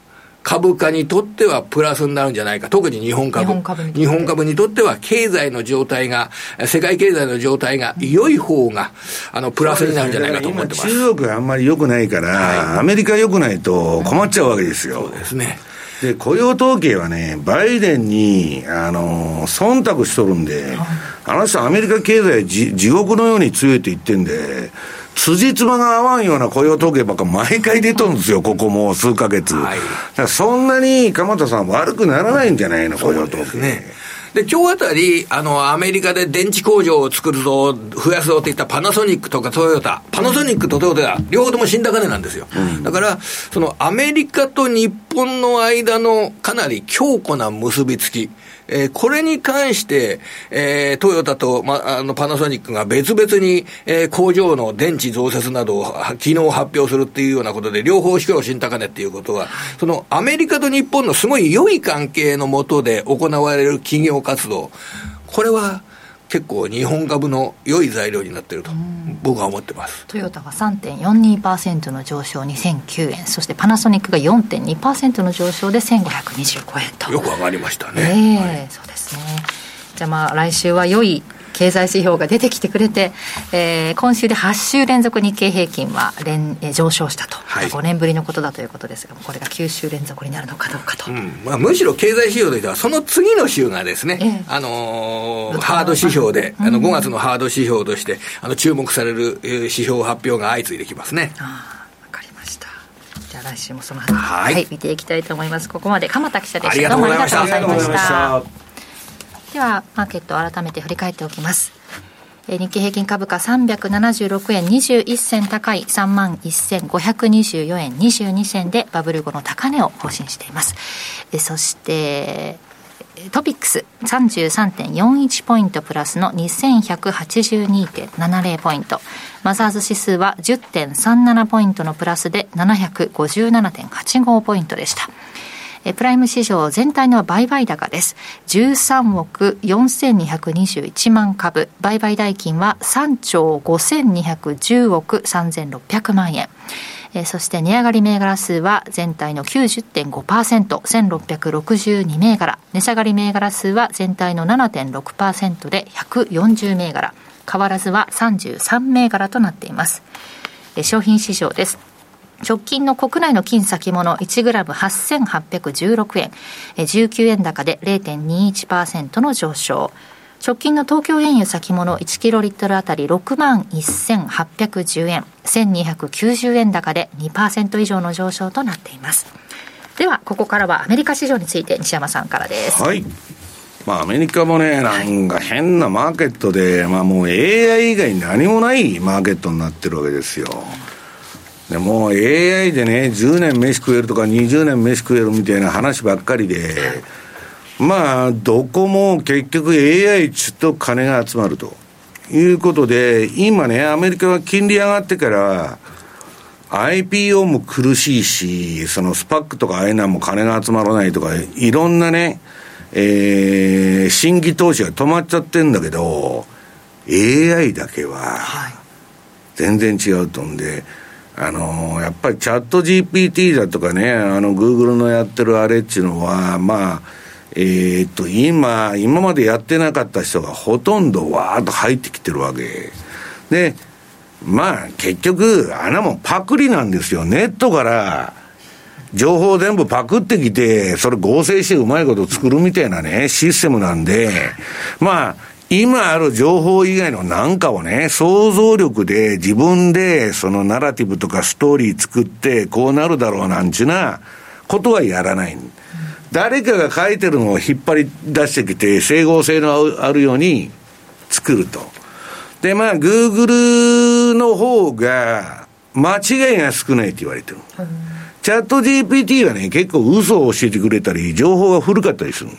株価にとってはプラスになるんじゃないか。特に日本株。日本株にとって日本株にとっては経済の状態が、世界経済の状態が良い方が、あの、プラスになるんじゃないかと思ってます。今中国があんまり良くないから、アメリカ良くないと困っちゃうわけですよ。そうですね。で、雇用統計はね、バイデンに、あの、忖度しとるんで、あの人アメリカ経済じ地獄のように強いって言ってんで、辻褄が合わんような雇用統計ばっか毎回出とるんですよ、ここもう数ヶ月。はいそんなに鎌田さん悪くならないんじゃないの、雇用統計。ね。で、今日あたり、あの、アメリカで電池工場を作るぞ、増やすぞって言ったパナソニックとかトヨタ、パナソニックとトヨタ、両方とも死んだ金なんですよ。だから、そのアメリカと日本の間のかなり強固な結びつき、えーこれに関して、えートヨタと、ま、あのパナソニックが別々に、えー工場の電池増設などを昨日発表するっていうようなことで、両方主張新高値っていうことは、そのアメリカと日本のすごい良い関係のもとで行われる企業活動、これは結構日本株の良い材料になっていると、僕は思ってます。トヨタが3.42%の上昇2009円そしてパナソニックが4.2%の上昇で1525円とよく上がりましたね。ええそうですねじゃあまあ来週は良い経済指標が出てきてくれて、えー今週で8週連続日経平均は連、えー上昇したと、はい。5年ぶりのことだということですがこれが9週連続になるのかどうかと、うん。まあ、むしろ経済指標としては、その次の週がですね、ええ。あのーハード指標で、あの5月のハード指標として、あの注目されるえー指標発表が相次いできますね。ああわかりました。じゃあ来週もその話はい。見ていきたいと思います。ここまで鎌田記者でした。どうもありがとうございましたではマーケットを改めて振り返っておきます。日経平均株価376円21銭高い3万1524円22銭でバブル後の高値を更新しています。そしてトピックス33.41ポイントプラスの2182.70ポイント。マザーズ指数は10.37ポイントのプラスで757.85ポイントでした。プライム市場全体の売買高です。13億4221万株。売買代金は3兆5210億3600万円。えそして値上がり銘柄数は全体の90.5%、1662銘柄。値下がり銘柄数は全体の7.6%で140銘柄。変わらずは33銘柄となっています。商品市場です。直近の国内の金先物 1g8816 円、19円高で0.21%の上昇。直近の東京原油先物1キロリットルあたり6万1810円、1290円高で2%以上の上昇となっています。では、ここからはアメリカ市場について西山さんからです。はい。まあ、アメリカもね、なんか変なマーケットで、まあもう AI 以外何もないマーケットになってるわけですよ。でもう AI でね、10年飯食えるとか20年飯食えるみたいな話ばっかりで、まあ、どこも結局 AI ちょっと金が集まるということで、今ね、アメリカは金利上がってから、IPO も苦しいし、そのスパックとかああいうのも金が集まらないとか、いろんなね、えー、新規投資が止まっちゃってんだけど、AI だけは、全然違うと。思うんで、あのやっぱりチャット GPT だとかね、あの、Google のやってるあれっていうのは、まあ、えーっと、今、今までやってなかった人がほとんどわーっと入ってきてるわけ。で、まあ、結局、あんなもんパクリなんですよ。ネットから、情報全部パクってきて、それ合成してうまいこと作るみたいなね、システムなんで、まあ、今ある情報以外のなんかをね、想像力で自分でそのナラティブとかストーリー作ってこうなるだろうなんちゅうなことはやらない。誰かが書いてるのを引っ張り出してきて整合性のあるように作ると。で、まあ、Google の方が間違いが少ないって言われてる。チャット GPT はね、結構嘘を教えてくれたり、情報が古かったりする。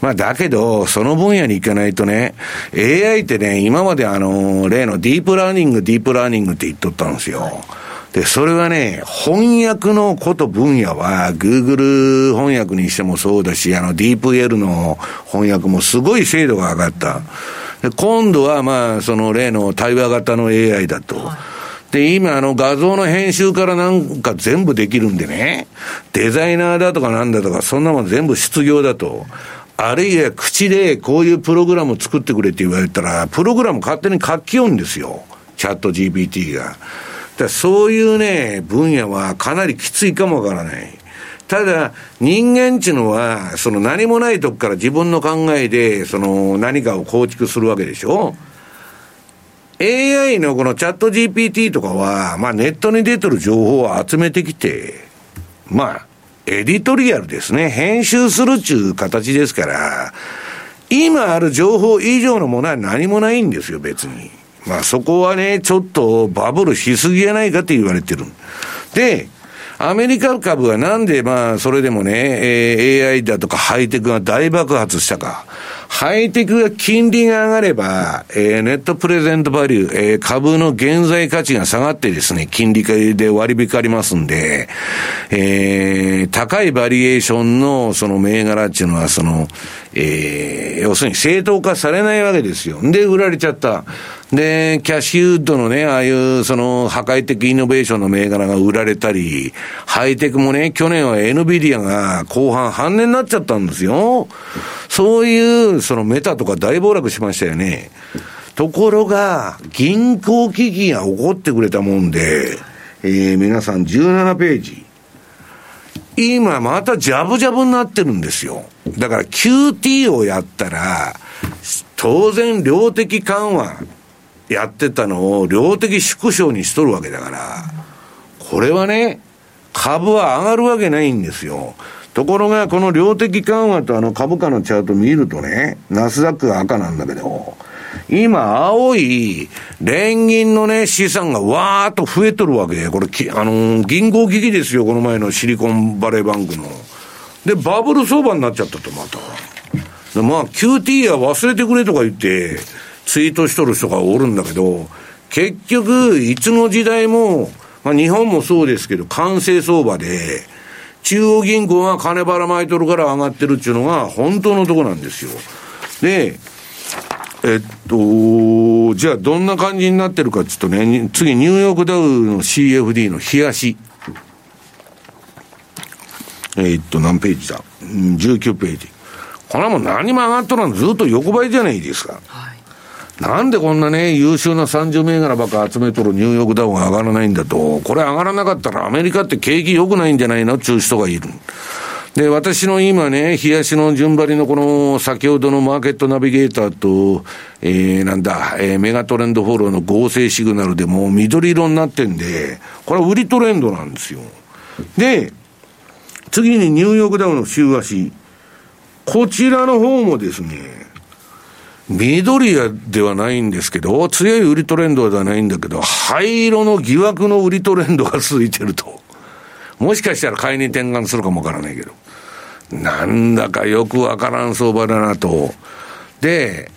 まあ、だけど、その分野に行かないとね、AI ってね、今まであの、例のディープラーニング、ディープラーニングって言っとったんですよ。で、それはね、翻訳のこと分野は、Google 翻訳にしてもそうだし、あの、DeepL の翻訳もすごい精度が上がった。で今度はまあ、その例の対話型の AI だと。で、今、あの、画像の編集からなんか全部できるんでね、デザイナーだとかなんだとか、そんなもん全部失業だと。あるいは口でこういうプログラム作ってくれって言われたら、プログラム勝手に書きようんですよ。チャット GPT が。だそういうね、分野はかなりきついかもわからない。ただ、人間っていうのは、その何もないとこから自分の考えで、その何かを構築するわけでしょ AI のこのチャット GPT とかは、まあネットに出てる情報を集めてきて、まあ、エディトリアルですね。編集するちゅう形ですから、今ある情報以上のものは何もないんですよ、別に。まあそこはね、ちょっとバブルしすぎやないかって言われてる。で、アメリカ株はなんでまあそれでもね、え、AI だとかハイテクが大爆発したか。ハイテクが金利が上がれば、えー、ネットプレゼントバリュー、えー、株の現在価値が下がってですね、金利で割引ありますんで、えー、高いバリエーションのその銘柄っていうのは、その、えー、要するに正当化されないわけですよ。で、売られちゃった。で、キャッシュウッドのね、ああいうその破壊的イノベーションの銘柄が売られたり、ハイテクもね、去年は NVIDIA が後半半値になっちゃったんですよ。そういう、そのメタとか大暴落しましたよね。ところが、銀行危機が起こってくれたもんで、えー、皆さん17ページ。今またジャブジャブになってるんですよ。だから QT をやったら、当然量的緩和やってたのを量的縮小にしとるわけだから、これはね、株は上がるわけないんですよ。ところが、この量的緩和とあの株価のチャート見るとね、ナスダックが赤なんだけど、今、青い連銀のね、資産がわーっと増えとるわけ。これ、あのー、銀行危機ですよ、この前のシリコンバレーバンクの。で、バブル相場になっちゃったと、また。まあ、QT は忘れてくれとか言って、ツイートしとる人がおるんだけど、結局、いつの時代も、まあ日本もそうですけど、完成相場で、中央銀行が金ばらまいとるから上がってるっていうのが本当のとこなんですよ。で、えっと、じゃあどんな感じになってるかちょっとね、次ニューヨークダウの CFD の冷やし。えっと、何ページだ ?19 ページ。これはもう何も上がっとらんずっと横ばいじゃないですか。はいなんでこんなね、優秀な30銘柄ばっか集めとるニューヨークダウンが上がらないんだと、これ上がらなかったらアメリカって景気良くないんじゃないの？っていう人がいる。で、私の今ね、冷やしの順張りのこの先ほどのマーケットナビゲーターと、えー、なんだ、えー、メガトレンドフォローの合成シグナルでもう緑色になってんで、これは売りトレンドなんですよ。で、次にニューヨークダウンの週足。こちらの方もですね、緑ではないんですけど、強い売りトレンドではないんだけど、灰色の疑惑の売りトレンドが続いてると。もしかしたら買いに転換するかもわからないけど。なんだかよくわからん相場だなと。で、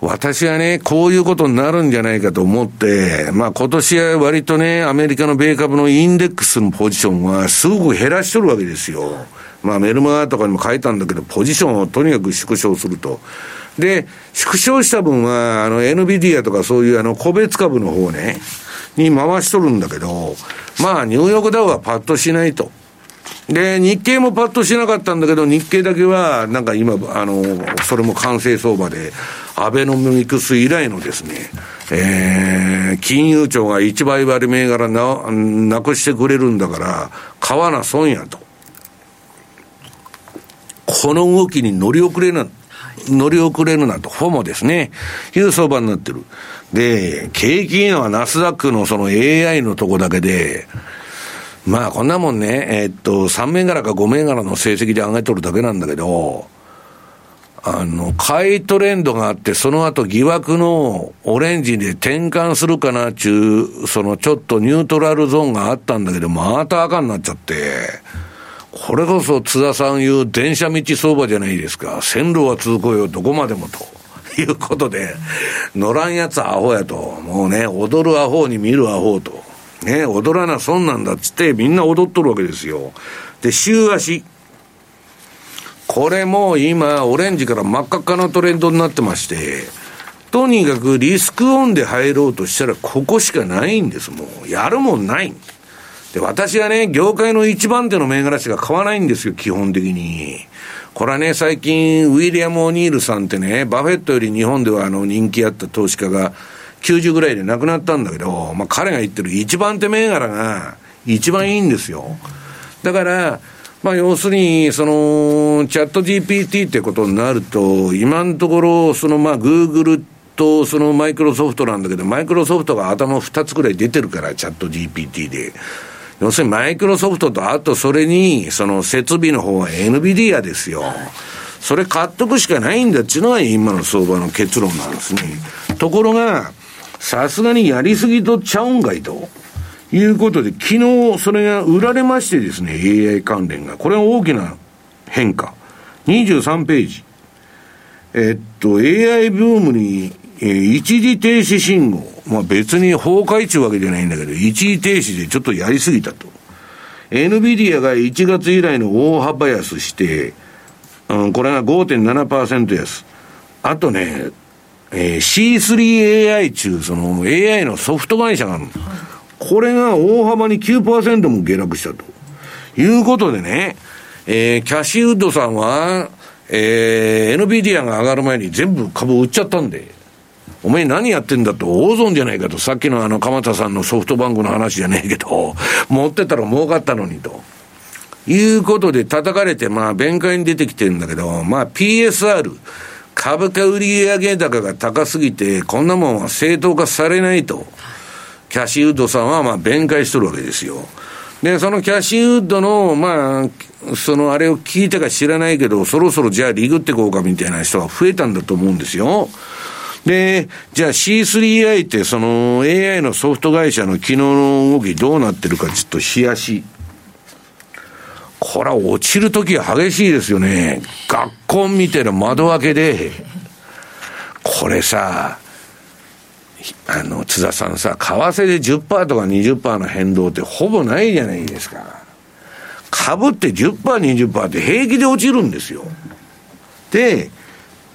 私はね、こういうことになるんじゃないかと思って、まあ今年は割とね、アメリカの米株のインデックスのポジションはすごく減らしとるわけですよ。まあメルマガとかにも書いたんだけど、ポジションをとにかく縮小すると。で、縮小した分は、あの、NVIDIA とかそういうあの、個別株の方ね、に回しとるんだけど、まあ、ニューヨークダウはパッとしないと。で、日経もパッとしなかったんだけど、日経だけは、なんか今、あの、それも完成相場で、アベノミクス以来のですね、えー、金融庁が一倍割銘柄な、なくしてくれるんだから、買わな損やと。この動きに乗り遅れな、乗り遅れるなと、フォモですね。いう相場になってる。で、景気いいのはナスダックのその AI のとこだけで、まあこんなもんね、えー、っと、3銘柄か5銘柄の成績で上げとるだけなんだけど、あの、買いトレンドがあって、その後疑惑のオレンジで転換するかなっちゅう、そのちょっとニュートラルゾーンがあったんだけど、また赤になっちゃって、これこそ津田さん言う電車道相場じゃないですか。線路は通行よ、どこまでもと。*laughs* いうことで、乗らんやつアホやと。もうね、踊るアホに見るアホと。ね、踊らな損なんだっつってみんな踊っとるわけですよ。で、週足。これも今、オレンジから真っ赤っかのトレンドになってまして、とにかくリスクオンで入ろうとしたらここしかないんです、もう。やるもんない。で、私はね、業界の一番手の銘柄しか買わないんですよ、基本的に。これはね、最近、ウィリアム・オニールさんってね、バフェットより日本ではあの人気あった投資家が90ぐらいで亡くなったんだけど、まあ彼が言ってる一番手銘柄が一番いいんですよ。だから、まあ要するに、その、チャット GPT ってことになると、今のところ、そのまあグーグルとそのマイクロソフトなんだけど、マイクロソフトが頭2つぐらい出てるから、チャット GPT で。要するにマイクロソフトと、あとそれに、その設備の方は NVIDIA ですよ。それ買っとくしかないんだっていうのが今の相場の結論なんですね。ところが、さすがにやりすぎとちゃうんかいと。いうことで、昨日それが売られましてですね、AI 関連が。これは大きな変化。23ページ。えっと、AI ブームに、えー、一時停止信号。まあ別に崩壊ちゅうわけじゃないんだけど、一時停止でちょっとやりすぎたと。NVIDIA が1月以来の大幅安して、うん、これが5.7%安。あとね、えー、C3AI 中、その AI のソフト会社があるこれが大幅に9%も下落したと。いうことでね、えー、キャシーウッドさんは、えー、NVIDIA が上がる前に全部株売っちゃったんで、お前何やってんだと、大損じゃないかと、さっきのあの、鎌田さんのソフトバンクの話じゃねえけど、*laughs* 持ってたら儲かったのにと。いうことで叩かれて、まあ、弁解に出てきてるんだけど、まあ、PSR、株価売上高が高すぎて、こんなもんは正当化されないと、キャッシーウッドさんはまあ弁解しとるわけですよ。で、そのキャシーウッドの、まあ、そのあれを聞いたか知らないけど、そろそろじゃあリグってこうかみたいな人が増えたんだと思うんですよ。で、じゃあ C3i ってその AI のソフト会社の昨日の動きどうなってるかちょっと冷やし。これは落ちるときは激しいですよね。学校見てる窓開けで、これさ、あの、津田さんさ、為替で10%とか20%の変動ってほぼないじゃないですか。株って10%、20%って平気で落ちるんですよ。で、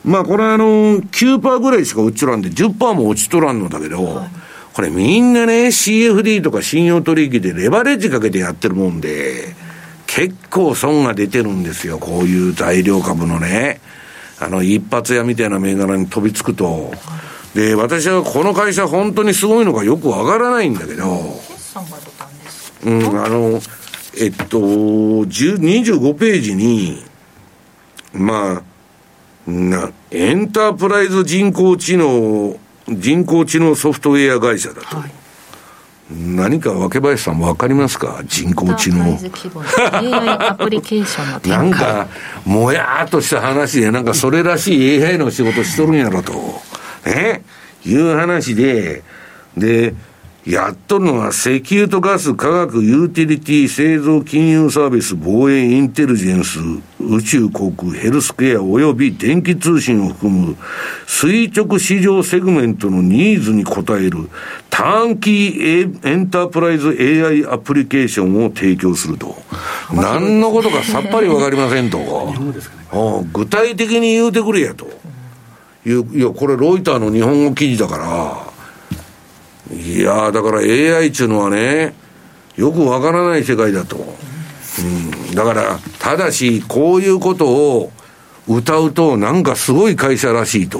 まあこれあの、9%ぐらいしか落ちとらんで、10%も落ちとらんのだけど、はい、これみんなね、CFD とか信用取引でレバレッジかけてやってるもんで、結構損が出てるんですよ、こういう材料株のね。あの、一発屋みたいな銘柄に飛びつくと。で、私はこの会社本当にすごいのかよくわからないんだけど、うん、あの、えっと、25ページに、まあ、な、エンタープライズ人工知能、人工知能ソフトウェア会社だと。はい何か若林さん分かりますか？人工知能。アプリケーションの *laughs* なんか、もやっとした話で、なんかそれらしい AI の仕事しとるんやろと。ねいう話で、で、やっとるのは石油とガス、化学、ユーティリティ、製造、金融サービス、防衛、インテリジェンス、宇宙航空、ヘルスケア及び電気通信を含む垂直市場セグメントのニーズに応えるターンキーエンタープライズ AI アプリケーションを提供すると。何のことかさっぱりわかりませんと。具体的に言うてくれやと。いや、これロイターの日本語記事だから、いやだから AI っていうのはね、よくわからない世界だと。うん、だから、ただし、こういうことを歌うと、なんかすごい会社らしいと。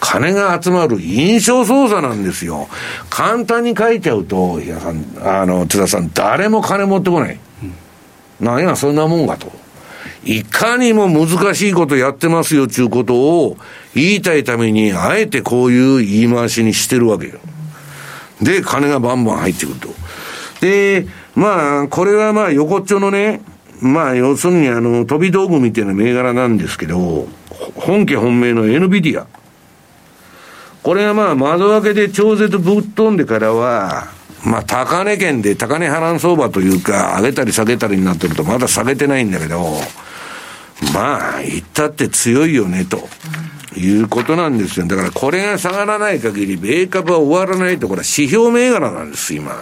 金が集まる印象操作なんですよ。簡単に書いちゃうと、いや、あの、津田さん、誰も金持ってこない。うん、なんや、そんなもんかと。いかにも難しいことやってますよ、ちゅうことを言いたいために、あえてこういう言い回しにしてるわけよ。で、金がバンバン入ってくると。で、まあ、これはまあ、横っちょのね、まあ、要するにあの、飛び道具みたいな銘柄なんですけど、本家本命の NVIDIA。これはまあ、窓開けで超絶ぶっ飛んでからは、まあ、高値圏で高値波乱相場というか、上げたり下げたりになってると、まだ下げてないんだけど、まあ、言ったって強いよね、と。いうことなんですよ。だからこれが下がらない限り、米株は終わらないと、これは指標銘柄なんです、今。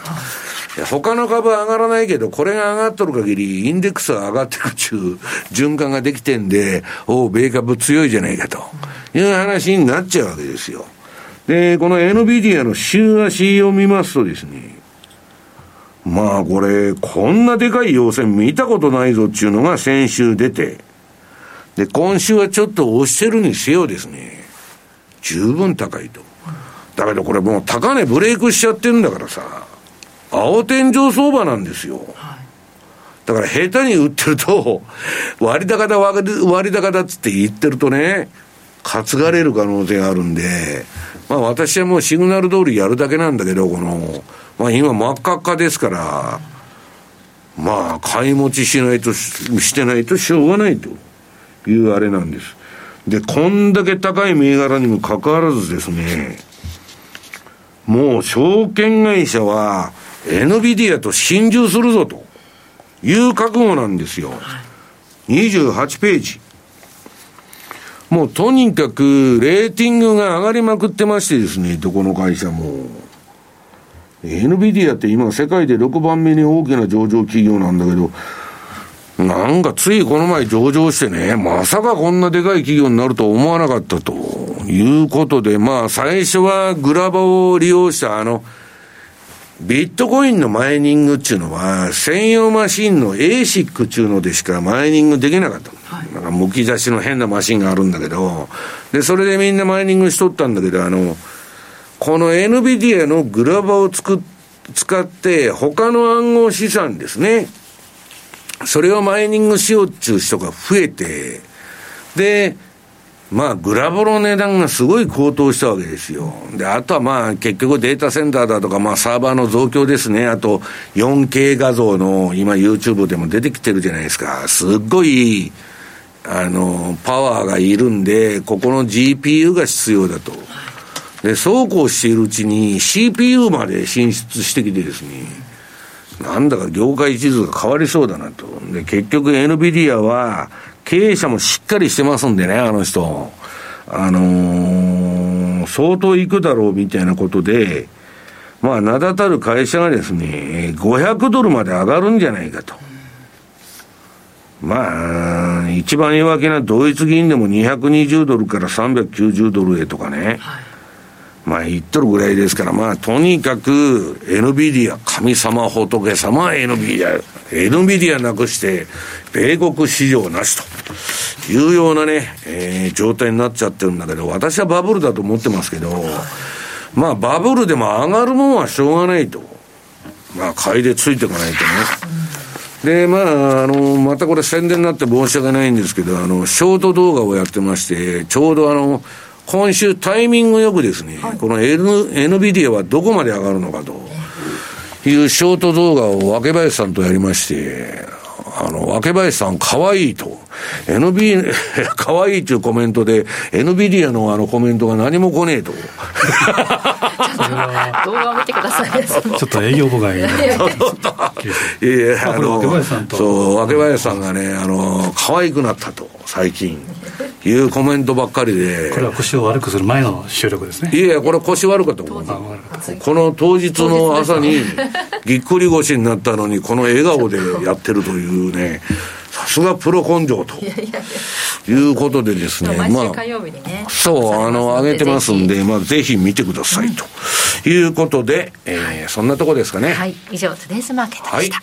他の株は上がらないけど、これが上がっとる限り、インデックスが上がっていくっていう循環ができてんで、おお、米株強いじゃないかという話になっちゃうわけですよ。で、この NVIDIA の週足を見ますとですね、まあこれ、こんなでかい陽線見たことないぞっていうのが先週出て、で、今週はちょっと押してるにせよですね、十分高いと。だけどこれもう高値ブレイクしちゃってるんだからさ、青天井相場なんですよ。だから下手に売ってると、割高だ割高だっつって言ってるとね、担がれる可能性があるんで、まあ私はもうシグナル通りやるだけなんだけど、この、まあ今真っ赤っかですから、まあ買い持ちしないと、してないとしょうがないというあれなんです。で、こんだけ高い銘柄にもかかわらずですね、もう証券会社は NVIDIA と心中するぞという覚悟なんですよ。28ページ。もうとにかくレーティングが上がりまくってましてですね、どこの会社も。NVIDIA って今世界で6番目に大きな上場企業なんだけど、なんかついこの前上場してね、まさかこんなでかい企業になると思わなかったということで、まあ最初はグラバを利用したあの、ビットコインのマイニングっていうのは、専用マシンの ASIC っていうのでしかマイニングできなかった。はい、なんかむき出しの変なマシンがあるんだけど、で、それでみんなマイニングしとったんだけど、あの、この NVIDIA のグラバをつく、使って、他の暗号資産ですね。それをマイニングしようっていう人が増えて、で、まあ、グラボの値段がすごい高騰したわけですよ。で、あとはまあ、結局データセンターだとか、まあ、サーバーの増強ですね。あと、4K 画像の、今 YouTube でも出てきてるじゃないですか。すっごい、あの、パワーがいるんで、ここの GPU が必要だと。で、そうこうしているうちに CPU まで進出してきてですね、なんだか業界地図が変わりそうだなと。で、結局 NVIDIA は、経営者もしっかりしてますんでね、あの人。あのー、相当いくだろうみたいなことで、まあ、名だたる会社がですね、500ドルまで上がるんじゃないかと。まあ、一番弱気なドイツ銀でも220ドルから390ドルへとかね。はいまあ言っとるぐらいですから、まあとにかく NVIDIA、神様仏様 NVIDIA、NVIDIA なくして、米国市場なしというようなね、えー、状態になっちゃってるんだけど、私はバブルだと思ってますけど、まあバブルでも上がるもんはしょうがないと。まあ買いでついていかないとね。で、まあ、あの、またこれ宣伝になって申し訳ないんですけど、あの、ショート動画をやってまして、ちょうどあの、今週タイミングよくですね、はい、この N NVIDIA はどこまで上がるのかというショート動画を若林さんとやりまして、あの、若林さん可愛いと。NB、*laughs* 可愛いというコメントで、NVIDIA のあのコメントが何も来ねえと。*laughs* 動画を見てください。*laughs* ちょっと営業妨害。いやいや、あの、そう、若林さんがね、あの、可愛くなったと、最近。いうコメントばっかりで。これは腰を悪くする前の収録ですね。いやこれ腰悪かったもん。この当日の朝に、ぎっくり腰になったのに、この笑顔でやってるというね、さすがプロ根性と。いうことでですね、まあ、そう、あの、上げてますんで、まあ、ぜひ見てくださいということで、えー、そんなとこですかね。はい、以上、トゥデイズマーケットでした。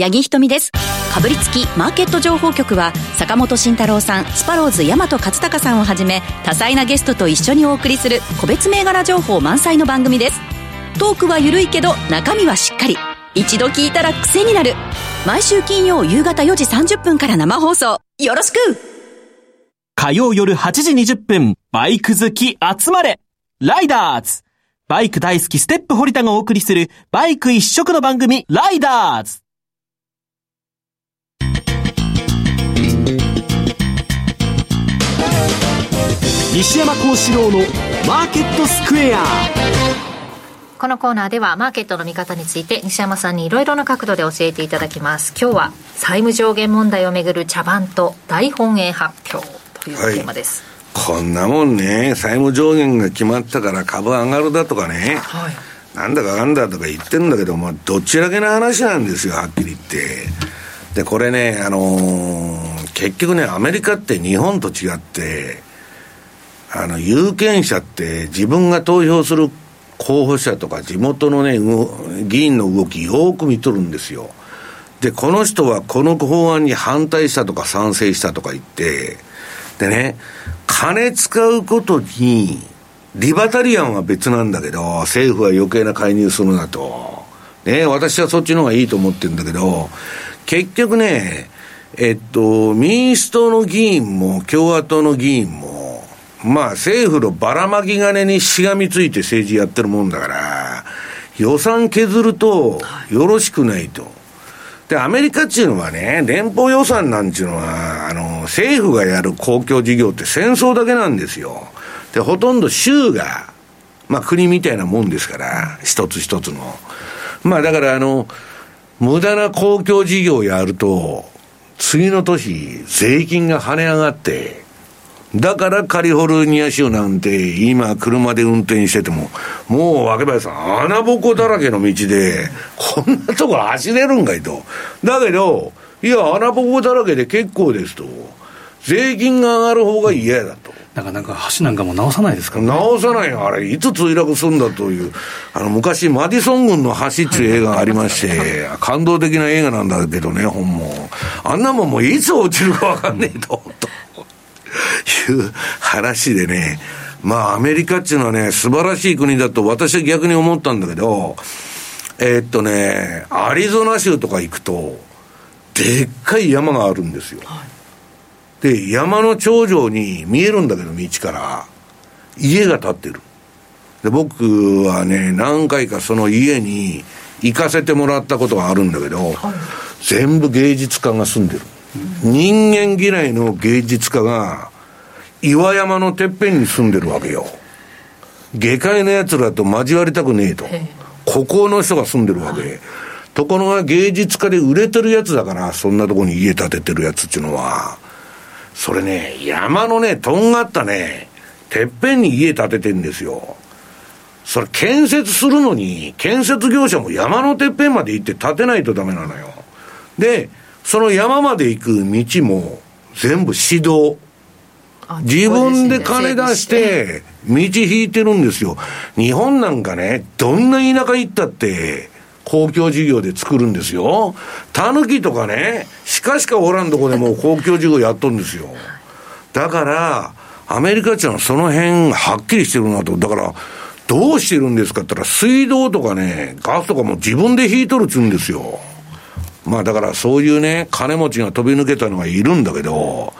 八木ひとみです。かぶりつきマーケット情報局は坂本慎太郎さんスパローズ大和勝孝さんをはじめ多彩なゲストと一緒にお送りする個別銘柄情報満載の番組です。トークは緩いけど中身はしっかり。一度聞いたら癖になる。毎週金曜夕方4時30分から生放送。よろしく!火曜夜8時20分バイク好き集まれ。ライダーズ。バイク大好きステップ堀田がお送りするバイク一色の番組ライダーズ。西山幸四郎のマーケットスクエア。このコーナーではマーケットの見方について西山さんにいろいろな角度で教えていただきます。今日は債務上限問題をめぐる茶番と大本営発表というテーマです、はい、こんなもんね。債務上限が決まったから株上がるだとかね、はい、なんだかなんだとか言ってるんだけど、まあ、どっちだけの話なんですよはっきり言って。でこれねあのー、結局ねアメリカって日本と違ってあの有権者って自分が投票する候補者とか地元のね、議員の動きよく見とるんですよ。で、この人はこの法案に反対したとか賛成したとか言って、でね、金使うことに、リバタリアンは別なんだけど、政府は余計な介入するなと。ね、私はそっちの方がいいと思ってるんだけど、結局ね、えっと、民主党の議員も共和党の議員も、まあ政府のばらまき金にしがみついて政治やってるもんだから、予算削るとよろしくないと。で、アメリカっていうのはね、連邦予算なんていうのは、あの、政府がやる公共事業って戦争だけなんですよ。で、ほとんど州が、まあ国みたいなもんですから、一つ一つの。まあだからあの、無駄な公共事業をやると、次の年、税金が跳ね上がって、だからカリフォルニア州なんて、今車で運転してても、もう若林さん、穴ぼこだらけの道で、こんなとこ走れるんかいと。だけど、いや、穴ぼこだらけで結構ですと。税金が上がる方が嫌だと。なかなか橋なんかも直さないですか、ね、直さないよ。あれ、いつ墜落するんだという。あの、昔、マディソン軍の橋っていう映画がありまして、感動的な映画なんだけどね、本も。あんなもんもういつ落ちるかわかんねえと。いう話でね、まあアメリカっていうのはね、素晴らしい国だと私は逆に思ったんだけど、えー、っとね、アリゾナ州とか行くと、でっかい山があるんですよ。はい、で、山の頂上に見えるんだけど、道から、家が建ってる。で、僕はね、何回かその家に行かせてもらったことがあるんだけど、はい、全部芸術家が住んでる。人間嫌いの芸術家が、岩山のてっぺんに住んでるわけよ。下界の奴らと交わりたくねえと。ここの人が住んでるわけ。ところが芸術家で売れてるやつだから、そんなとこに家建ててるやつっていうのは、それね、山のね、とんがったね、てっぺんに家建ててんですよ。それ建設するのに、建設業者も山のてっぺんまで行って建てないとダメなのよ。で、その山まで行く道も全部指導。自分で金出して、道引いてるんですよ。日本なんかね、どんな田舎行ったって、公共事業で作るんですよ。タヌキとかね、鹿しかおらんとこでも公共事業やっとるんですよ。だから、アメリカ人はその辺はっきりしてるなと。だから、どうしてるんですかって言ったら、水道とかね、ガスとかも自分で引いとるっつうんですよ。まあだからそういうね、金持ちが飛び抜けたのがいるんだけど、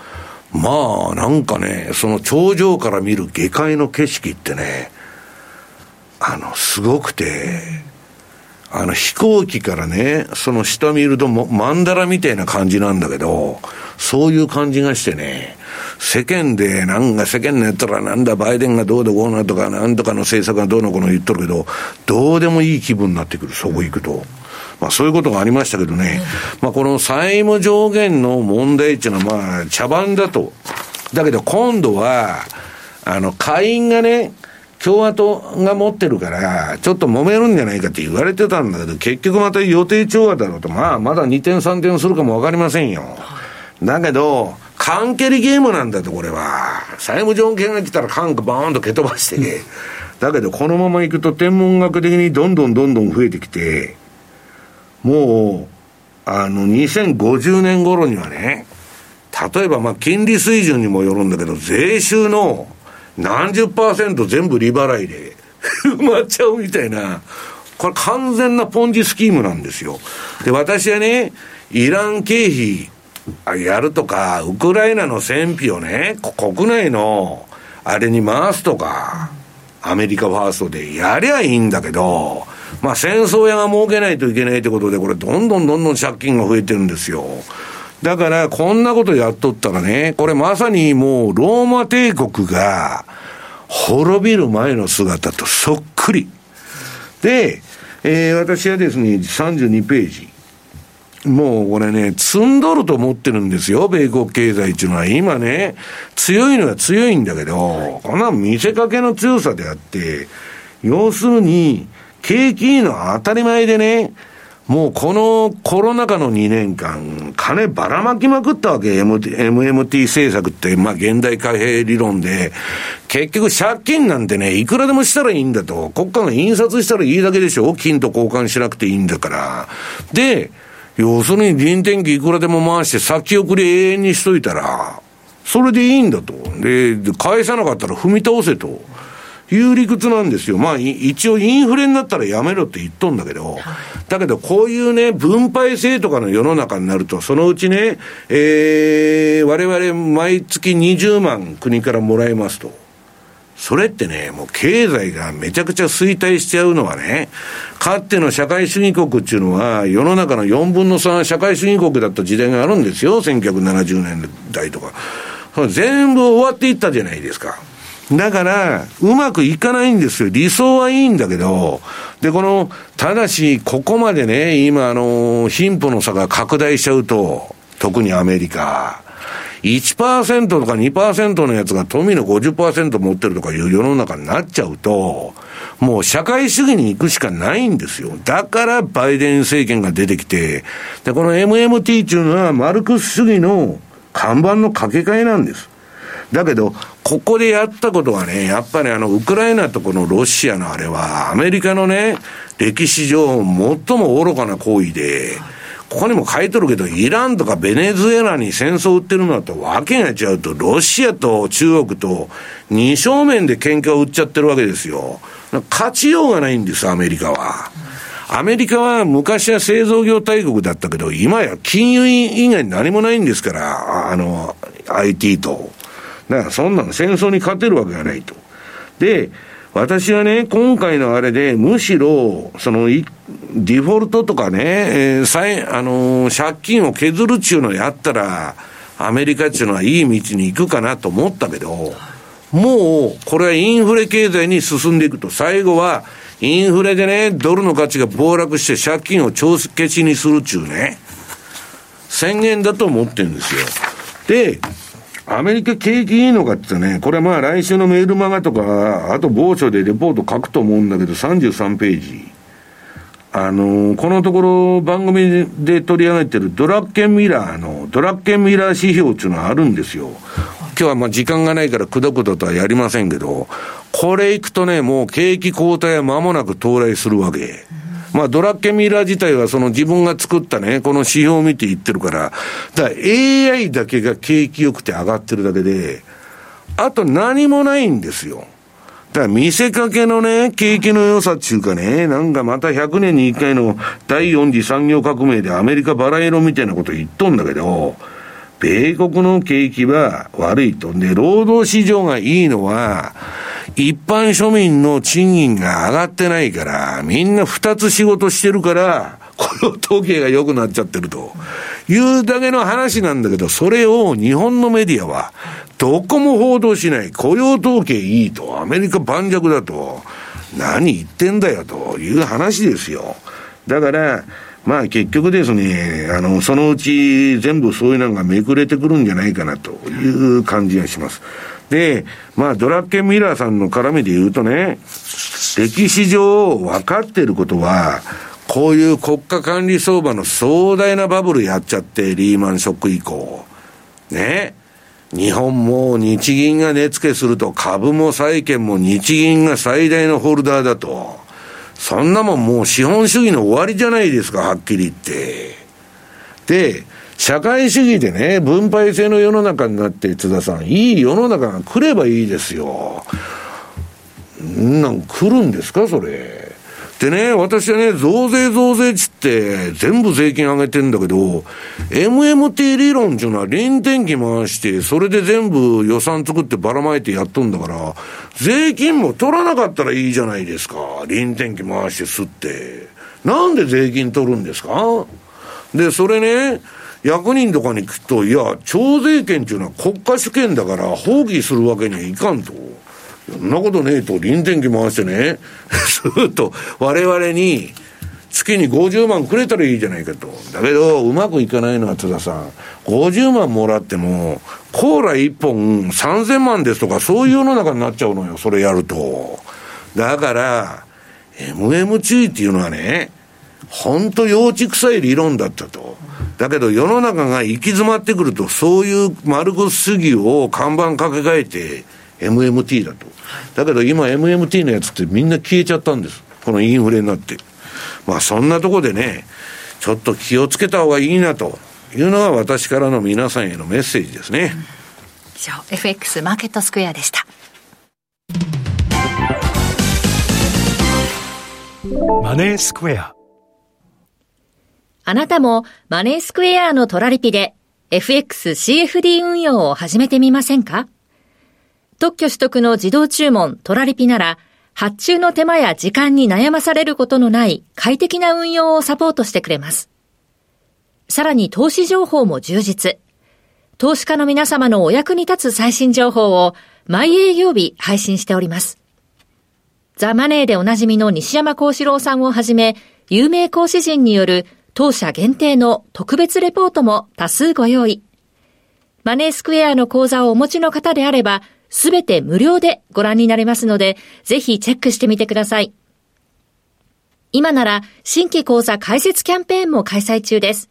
まあなんかね、その頂上から見る下界の景色ってね、あの、すごくて、あの飛行機からね、その下見るとも、マンダラみたいな感じなんだけど、そういう感じがしてね、世間で、なんか世間のやったらなんだ、バイデンがどうでこうなとか、なんとかの政策がどうのこうの言っとるけど、どうでもいい気分になってくる、そこ行くと。まあそういうことがありましたけどね、まあこの債務上限の問題っていうのはまあ茶番だと。だけど今度は、あの、下院がね、共和党が持ってるから、ちょっと揉めるんじゃないかって言われてたんだけど、結局また予定調和だろうと、まあ、まだ2点3点するかもわかりませんよ。だけど、缶蹴りゲームなんだと、これは。債務上限が来たら缶がバーンと蹴飛ばして、だけどこのままいくと天文学的にどんどんどんどん増えてきて、もう、あの、2050年頃にはね、例えばまあ金利水準にもよるんだけど、税収の何十パーセント全部利払いで *laughs* 埋まっちゃうみたいな、これ完全なポンジスキームなんですよ。で、私はね、イラン経費やるとか、ウクライナの戦費をね、国内のあれに回すとか、アメリカファーストでやりゃいいんだけど、まあ戦争屋が儲けないといけないってことで、これどんどんどんどん借金が増えてるんですよ。だから、こんなことやっとったらね、これまさにもうローマ帝国が、滅びる前の姿とそっくり。で、えー、私はですね、32ページ。もうこれね、積んどると思ってるんですよ、米国経済っていうのは。今ね、強いのは強いんだけど、こんな見せかけの強さであって、要するに、景気いいのは当たり前でね、もうこのコロナ禍の2年間、金ばらまきまくったわけ、MT MMT 政策って、まあ現代貨幣理論で、結局借金なんてね、いくらでもしたらいいんだと。国家が印刷したらいいだけでしょ金と交換しなくていいんだから。で、要するに臨転機いくらでも回して先送り永遠にしといたら、それでいいんだと。で、返さなかったら踏み倒せと。いう理屈なんですよ。まあ、一応インフレになったらやめろって言っとんだけど、だけどこういうね、分配制とかの世の中になると、そのうちね、えー、我々毎月20万国からもらえますと。それってね、もう経済がめちゃくちゃ衰退しちゃうのはね、かつての社会主義国っていうのは、世の中の4分の3社会主義国だった時代があるんですよ、1970年代とか。全部終わっていったじゃないですか。だから、うまくいかないんですよ。理想はいいんだけど、で、この、ただし、ここまでね、今、あの、貧富の差が拡大しちゃうと、特にアメリカ、1%とか2%のやつが富の50%持ってるとかいう世の中になっちゃうと、もう社会主義に行くしかないんですよ。だからバイデン政権が出てきて、で、この MMT っていうのはマルクス主義の看板の掛け替えなんです。だけど、ここでやったことはね、やっぱりあの、ウクライナとこのロシアのあれは、アメリカのね、歴史上最も愚かな行為で、ここにも書いとるけど、イランとかベネズエラに戦争を売ってるのとわけが違うと、ロシアと中国と二正面で喧嘩を売っちゃってるわけですよ。勝ちようがないんです、アメリカは。アメリカは昔は製造業大国だったけど、今や金融以外に何もないんですから、あの、IT と。だからそんなの戦争に勝てるわけがないと。で、私はね、今回のあれで、むしろ、その、ディフォルトとかね、えー、再、あのー、借金を削るっちゅうのやったら、アメリカっちゅうのはいい道に行くかなと思ったけど、もう、これはインフレ経済に進んでいくと、最後は、インフレでね、ドルの価値が暴落して借金を帳消しにするっちゅうね、宣言だと思ってるんですよ。で、アメリカ景気いいのかってね、これはまあ来週のメールマガとか、あと某所でレポート書くと思うんだけど、33ページ。あのー、このところ番組で取り上げてるドラッケンミラーの、ドラッケンミラー指標っていうのはあるんですよ。今日はまあ時間がないからくどくどとはやりませんけど、これいくとね、もう景気後退は間もなく到来するわけ。まあ、ドラッケミラー自体はその自分が作ったね、この指標を見て言ってるから、だから AI だけが景気良くて上がってるだけで、あと何もないんですよ。だから見せかけのね、景気の良さっていうかね、なんかまた100年に1回の第4次産業革命でアメリカバラ色みたいなこと言っとんだけど、米国の景気は悪いと。で、労働市場がいいのは、一般庶民の賃金が上がってないから、みんな二つ仕事してるから、雇用統計が良くなっちゃってるというだけの話なんだけど、それを日本のメディアは、どこも報道しない。雇用統計いいと、アメリカ盤石だと、何言ってんだよという話ですよ。だから、まあ結局ですね、あの、そのうち全部そういうのがめくれてくるんじゃないかなという感じがします。で、まあ、ドラッケン・ミラーさんの絡みで言うとね、歴史上分かっていることは、こういう国家管理相場の壮大なバブルやっちゃって、リーマンショック以降。ね。日本も日銀が値付けすると株も債券も日銀が最大のホルダーだと。そんなもんもう資本主義の終わりじゃないですか、はっきり言って。で、社会主義でね、分配制の世の中になって、津田さん、いい世の中が来ればいいですよ。んなん来るんですか、それ。でね、私はね、増税増税ちって全部税金上げてんだけど、MMT 理論っていうのは臨転機回して、それで全部予算作ってばらまいてやっとんだから、税金も取らなかったらいいじゃないですか。臨転機回して吸って。なんで税金取るんですか？で、それね、役人とかに聞くと、いや、徴税権っていうのは国家主権だから放棄するわけにはいかんと。そんなことねえと、臨転機回してね、*laughs* ずっと我々に、月に50万くれたらいいじゃないかと。だけど、うまくいかないのは津田さん。50万もらっても、コーラ1本3000万ですとか、そういう世の中になっちゃうのよ、それやると。だから、MMT っていうのはね、本当幼稚臭い理論だったと。だけど世の中が行き詰まってくると、そういう丸腰主義を看板掛け替えて MMT だと。だけど今 MMT のやつってみんな消えちゃったんです。このインフレになって。まあそんなとこでね、ちょっと気をつけた方がいいなというのが私からの皆さんへのメッセージですね。以上、FX マーケットスクエアでした。マネースクエア。あなたもマネースクエアのトラリピで FXCFD 運用を始めてみませんか？特許取得の自動注文トラリピなら発注の手間や時間に悩まされることのない快適な運用をサポートしてくれます。さらに投資情報も充実。投資家の皆様のお役に立つ最新情報を毎営業日配信しております。ザ・マネーでおなじみの西山幸四郎さんをはじめ、有名講師陣による当社限定の特別レポートも多数ご用意。マネースクエアの講座をお持ちの方であれば、すべて無料でご覧になれますので、ぜひチェックしてみてください。今なら新規講座開設キャンペーンも開催中です。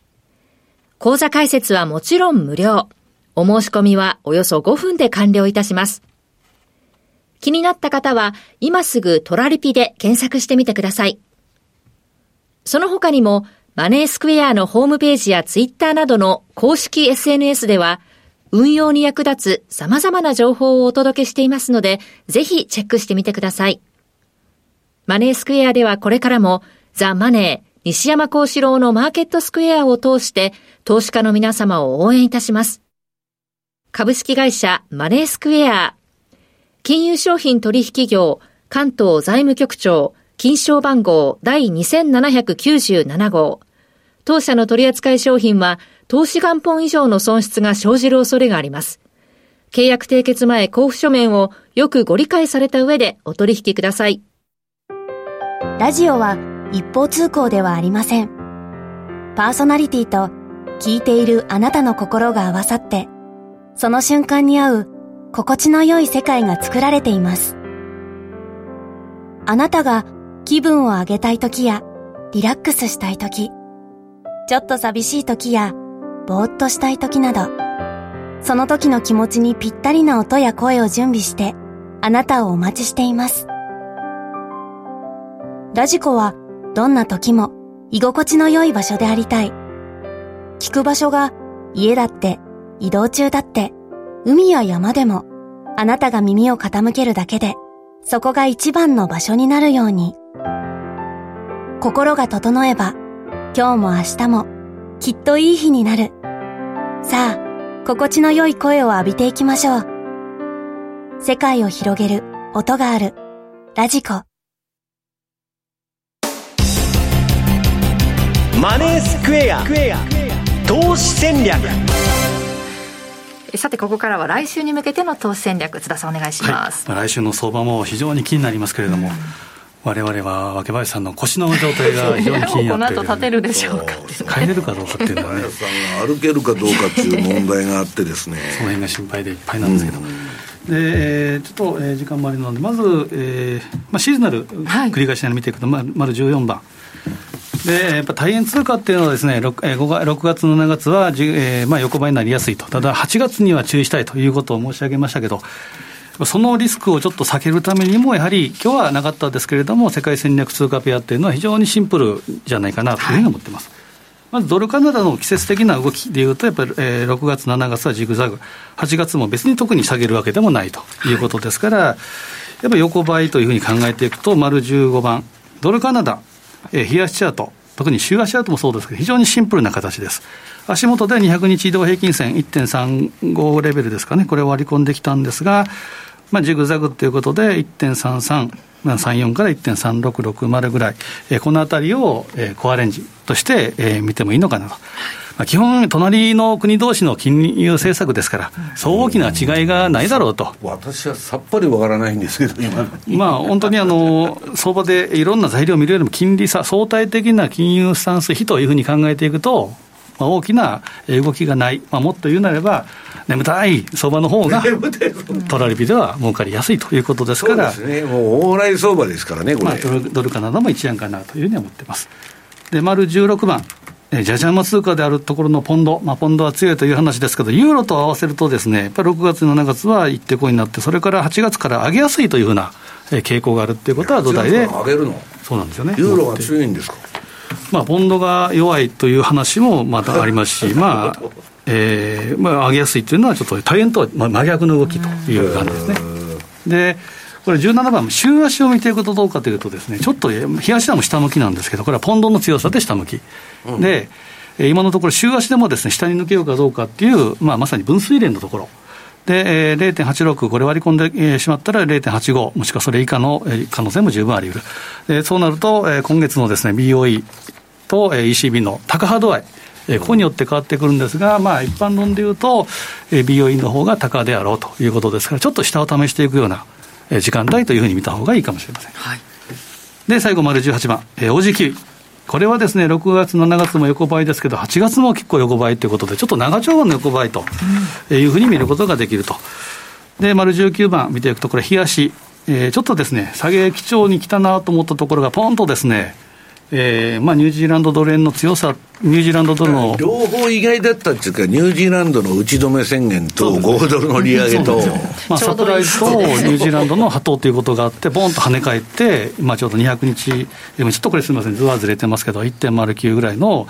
講座開設はもちろん無料。お申し込みはおよそ5分で完了いたします。気になった方は今すぐトラリピで検索してみてください。その他にもマネースクエアのホームページやツイッターなどの公式 SNS では、運用に役立つ様々な情報をお届けしていますので、ぜひチェックしてみてください。マネースクエアではこれからも、ザ・マネー、西山幸四郎のマーケットスクエアを通して、投資家の皆様を応援いたします。株式会社マネースクエア、金融商品取引業、関東財務局長、金賞番号第2797号、当社の取扱い商品は、投資元本以上の損失が生じる恐れがあります。契約締結前交付書面をよくご理解された上でお取引ください。ラジオは一方通行ではありません。パーソナリティと聞いているあなたの心が合わさって、その瞬間に合う心地の良い世界が作られています。あなたが気分を上げたい時やリラックスしたい時、ちょっと寂しい時や、ぼーっとしたい時など、その時の気持ちにぴったりな音や声を準備して、あなたをお待ちしています。ラジコは、どんな時も、居心地の良い場所でありたい。聞く場所が、家だって、移動中だって、海や山でも、あなたが耳を傾けるだけで、そこが一番の場所になるように。心が整えば、今日も明日もきっといい日になる。さあ、心地の良い声を浴びていきましょう。世界を広げる音がある。ラジコ。マネースクエア投資戦略さてここからは来週に向けての投資戦略津田さんお願いします、はい、来週の相場も非常に気になりますけれども、うん我々は若林さんの腰の状態が非常に気になって *laughs* この後立てるでしょうか。帰れるかどう。かっていうのはねさんが歩けるかどうかっていう問題があってですね。*laughs* その辺が心配でいっぱいなんですけど、うん、でちょっと、えー、時間もありなのでまず、えーまあ、シーズナル繰り返しながら見ていくと、はい、ま丸14番。でやっぱ大変通貨っていうのはですね 6, えー、6月、7月は、えーまあ、横ばいになりやすいと、ただ8月には注意したいということを申し上げましたけど、そのリスクをちょっと避けるためにも、やはり今日はなかったですけれども、世界戦略通貨ペアっていうのは非常にシンプルじゃないかなというふうに思ってます。はい、まずドルカナダの季節的な動きでいうと、やっぱり、えー、6月、7月はジグザグ、8月も別に特に下げるわけでもないということですから、はい、やっぱり横ばいというふうに考えていくと、丸15番、ドルカナダ、えー、冷やしチャート、特に週足チャートもそうですけど、非常にシンプルな形です。足元で200日移動平均線1.35レベルですかね、これを割り込んできたんですが、まあ、ジグザグということで、1.33、まあ、34から1.3660ぐらい、えー、このあたりを、えー、コアレンジとして、えー、見てもいいのかなと。まあ、基本、隣の国同士の金融政策ですから、そう大きな違いがないだろうと。私はさっぱりわからないんですけど、今まあ本当にあの相場でいろんな材料を見るよりも、金利差、相対的な金融スタンス比というふうに考えていくと、まあ、大きな動きがない、まあ、もっと言うなれば、眠たい相場の方が、*laughs* トラリピでは儲かりやすいということですから、そうですね、もう往来相場ですからね、これ、まあ、ドルドルカナダも一案かなというふうに思ってます。で丸16番。えじゃじゃ馬通貨であるところのポンド、まあ、ポンドは強いという話ですけど、ユーロと合わせるとですね、やっぱり6月、7月は一定こになって、それから8月から上げやすいというふうな傾向があるっていうことは土台で、上げるの？そうなんですよね。ユーロが強いんですか？まあ、ポンドが弱いという話もまたありますし、*laughs* まあ、えー、まあ、上げやすいというのは、ちょっと大変とは真逆の動きという感じですね。でこれ17番、週足を見ていくとどうかというとですね、ちょっと日足でも下向きなんですけど、これはポンドの強さで下向き。うん、で、今のところ週足でもですね、下に抜けようかどうかっていう、まあ、まさに分水嶺のところ。で、えー、0.86、これ割り込んで、えー、しまったら0.85、もしくはそれ以下の、えー、可能性も十分あり得る。でそうなると、えー、今月のですね、BOE と、えー、ECB の高波度合い、えー、ここによって変わってくるんですが、まあ、一般論でいうと、えー、BOE の方が高であろうということですから、ちょっと下を試していくような、えー、時間帯というふうに見た方がいいかもしれません。はい、で、最後、丸18番、えー、OG9。これはですね、6月、7月も横ばいですけど、8月も結構横ばいということで、ちょっと長丁場の横ばいというふうに見ることができると。で、丸19番見ていくと、これ、冷やし、えー、ちょっとですね、下げ基調に来たなと思ったところが、ポンとですね、えーまあ、ニュージーランドドル円の強さ、ニュージーランドドルの。両方意外だったっていうか、ニュージーランドの打ち止め宣言と、5ドルの利上げと、まあ、サプライズとニュージーランドの波動ということがあって、ボンと跳ね返って、まあ、ちょうど200日、ちょっとこれすみません、図はずれてますけど、1.09ぐらいの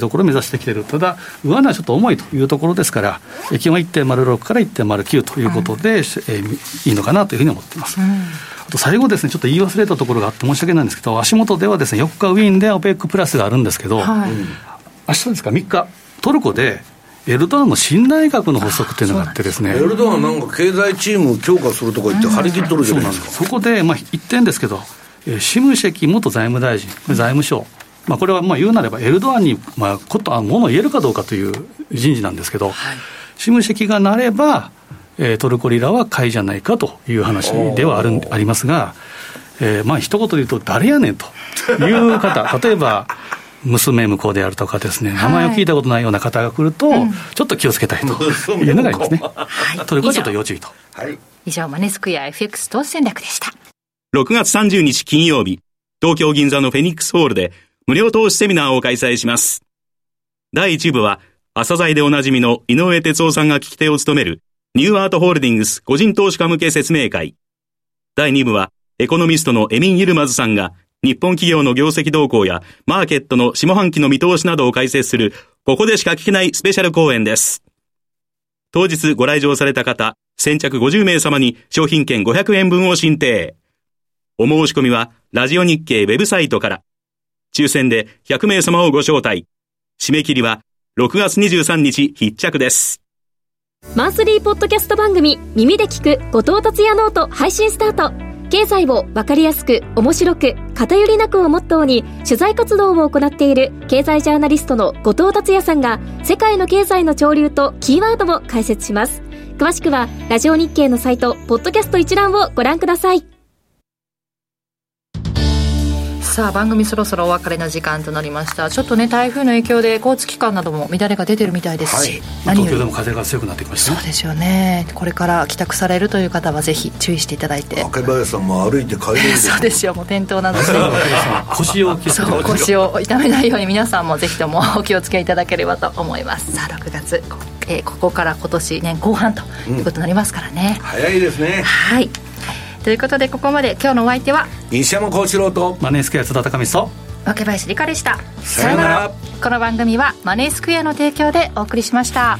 ところを目指してきてる、ただ、上値はちょっと重いというところですから、基本1.06から1.09ということで、うん、えー、いいのかなというふうに思っています。うんあと最後ですね、ちょっと言い忘れたところがあって申し訳ないんですけど、足元ではですね、4日ウィーンで OPEC プラスがあるんですけど、はい、明日ですか、3日、トルコで、エルドアンの新内閣の発足っていうのがあってですね。エルドアンなんか経済チーム強化するとか言って張り切っとるじゃないですか。そこで、まあ、一点ですけど、シムシェキ元財務大臣、財務省、まあ、これはまあ言うなれば、エルドアンに、まあ、ことあものを言えるかどうかという人事なんですけど、はい、シムシェキがなれば、えー、トルコリラは買いじゃないかという話ではあるありますが、えー、まあ一言で言うと、誰やねんという方、*laughs* 例えば、娘婿であるとかですね、名前を聞いたことないような方が来ると、ちょっと気をつけたいというのがありますね。はい、トルコはちょっと要注意と。はい、以上、マネスクエア FX 投資戦略でした。6月30日金曜日、東京銀座のフェニックスホールで無料投資セミナーを開催します。第1部は、朝鮮でおなじみの井上哲夫さんが聞き手を務めるニューアートホールディングス個人投資家向け説明会。第2部は、エコノミストのエミン・ユルマズさんが、日本企業の業績動向や、マーケットの下半期の見通しなどを解説する、ここでしか聞けないスペシャル講演です。当日ご来場された方、先着50名様に商品券500円分を申請。お申し込みは、ラジオ日経ウェブサイトから。抽選で100名様をご招待。締め切りは、6月23日必着です。マンスリーポッドキャスト番組耳で聞く後藤達也ノート配信スタート。経済をわかりやすく面白く偏りなくをモットーに取材活動を行っている経済ジャーナリストの後藤達也さんが世界の経済の潮流とキーワードを解説します。詳しくはラジオ日経のサイトポッドキャスト一覧をご覧ください。さあ番組そろそろお別れの時間となりました。ちょっとね台風の影響で交通機関なども乱れが出てるみたいですし、はい、東京でも風が強くなってきました、ね、そうですよね。これから帰宅されるという方はぜひ注意していただいて。竹林さんも歩いて帰れる *laughs* そうですよ。もう転倒などして腰を気そう腰を痛めないように皆さんもぜひともお気をつけいただければと思います。さあ6月えー、ここから今年年後半ということになりますからね、うん、早いですね。はいということでここまで今日のお相手は西山幸四郎とマネースクエア津田隆美と若林理香でした。さよなら。この番組はマネースクエアの提供でお送りしました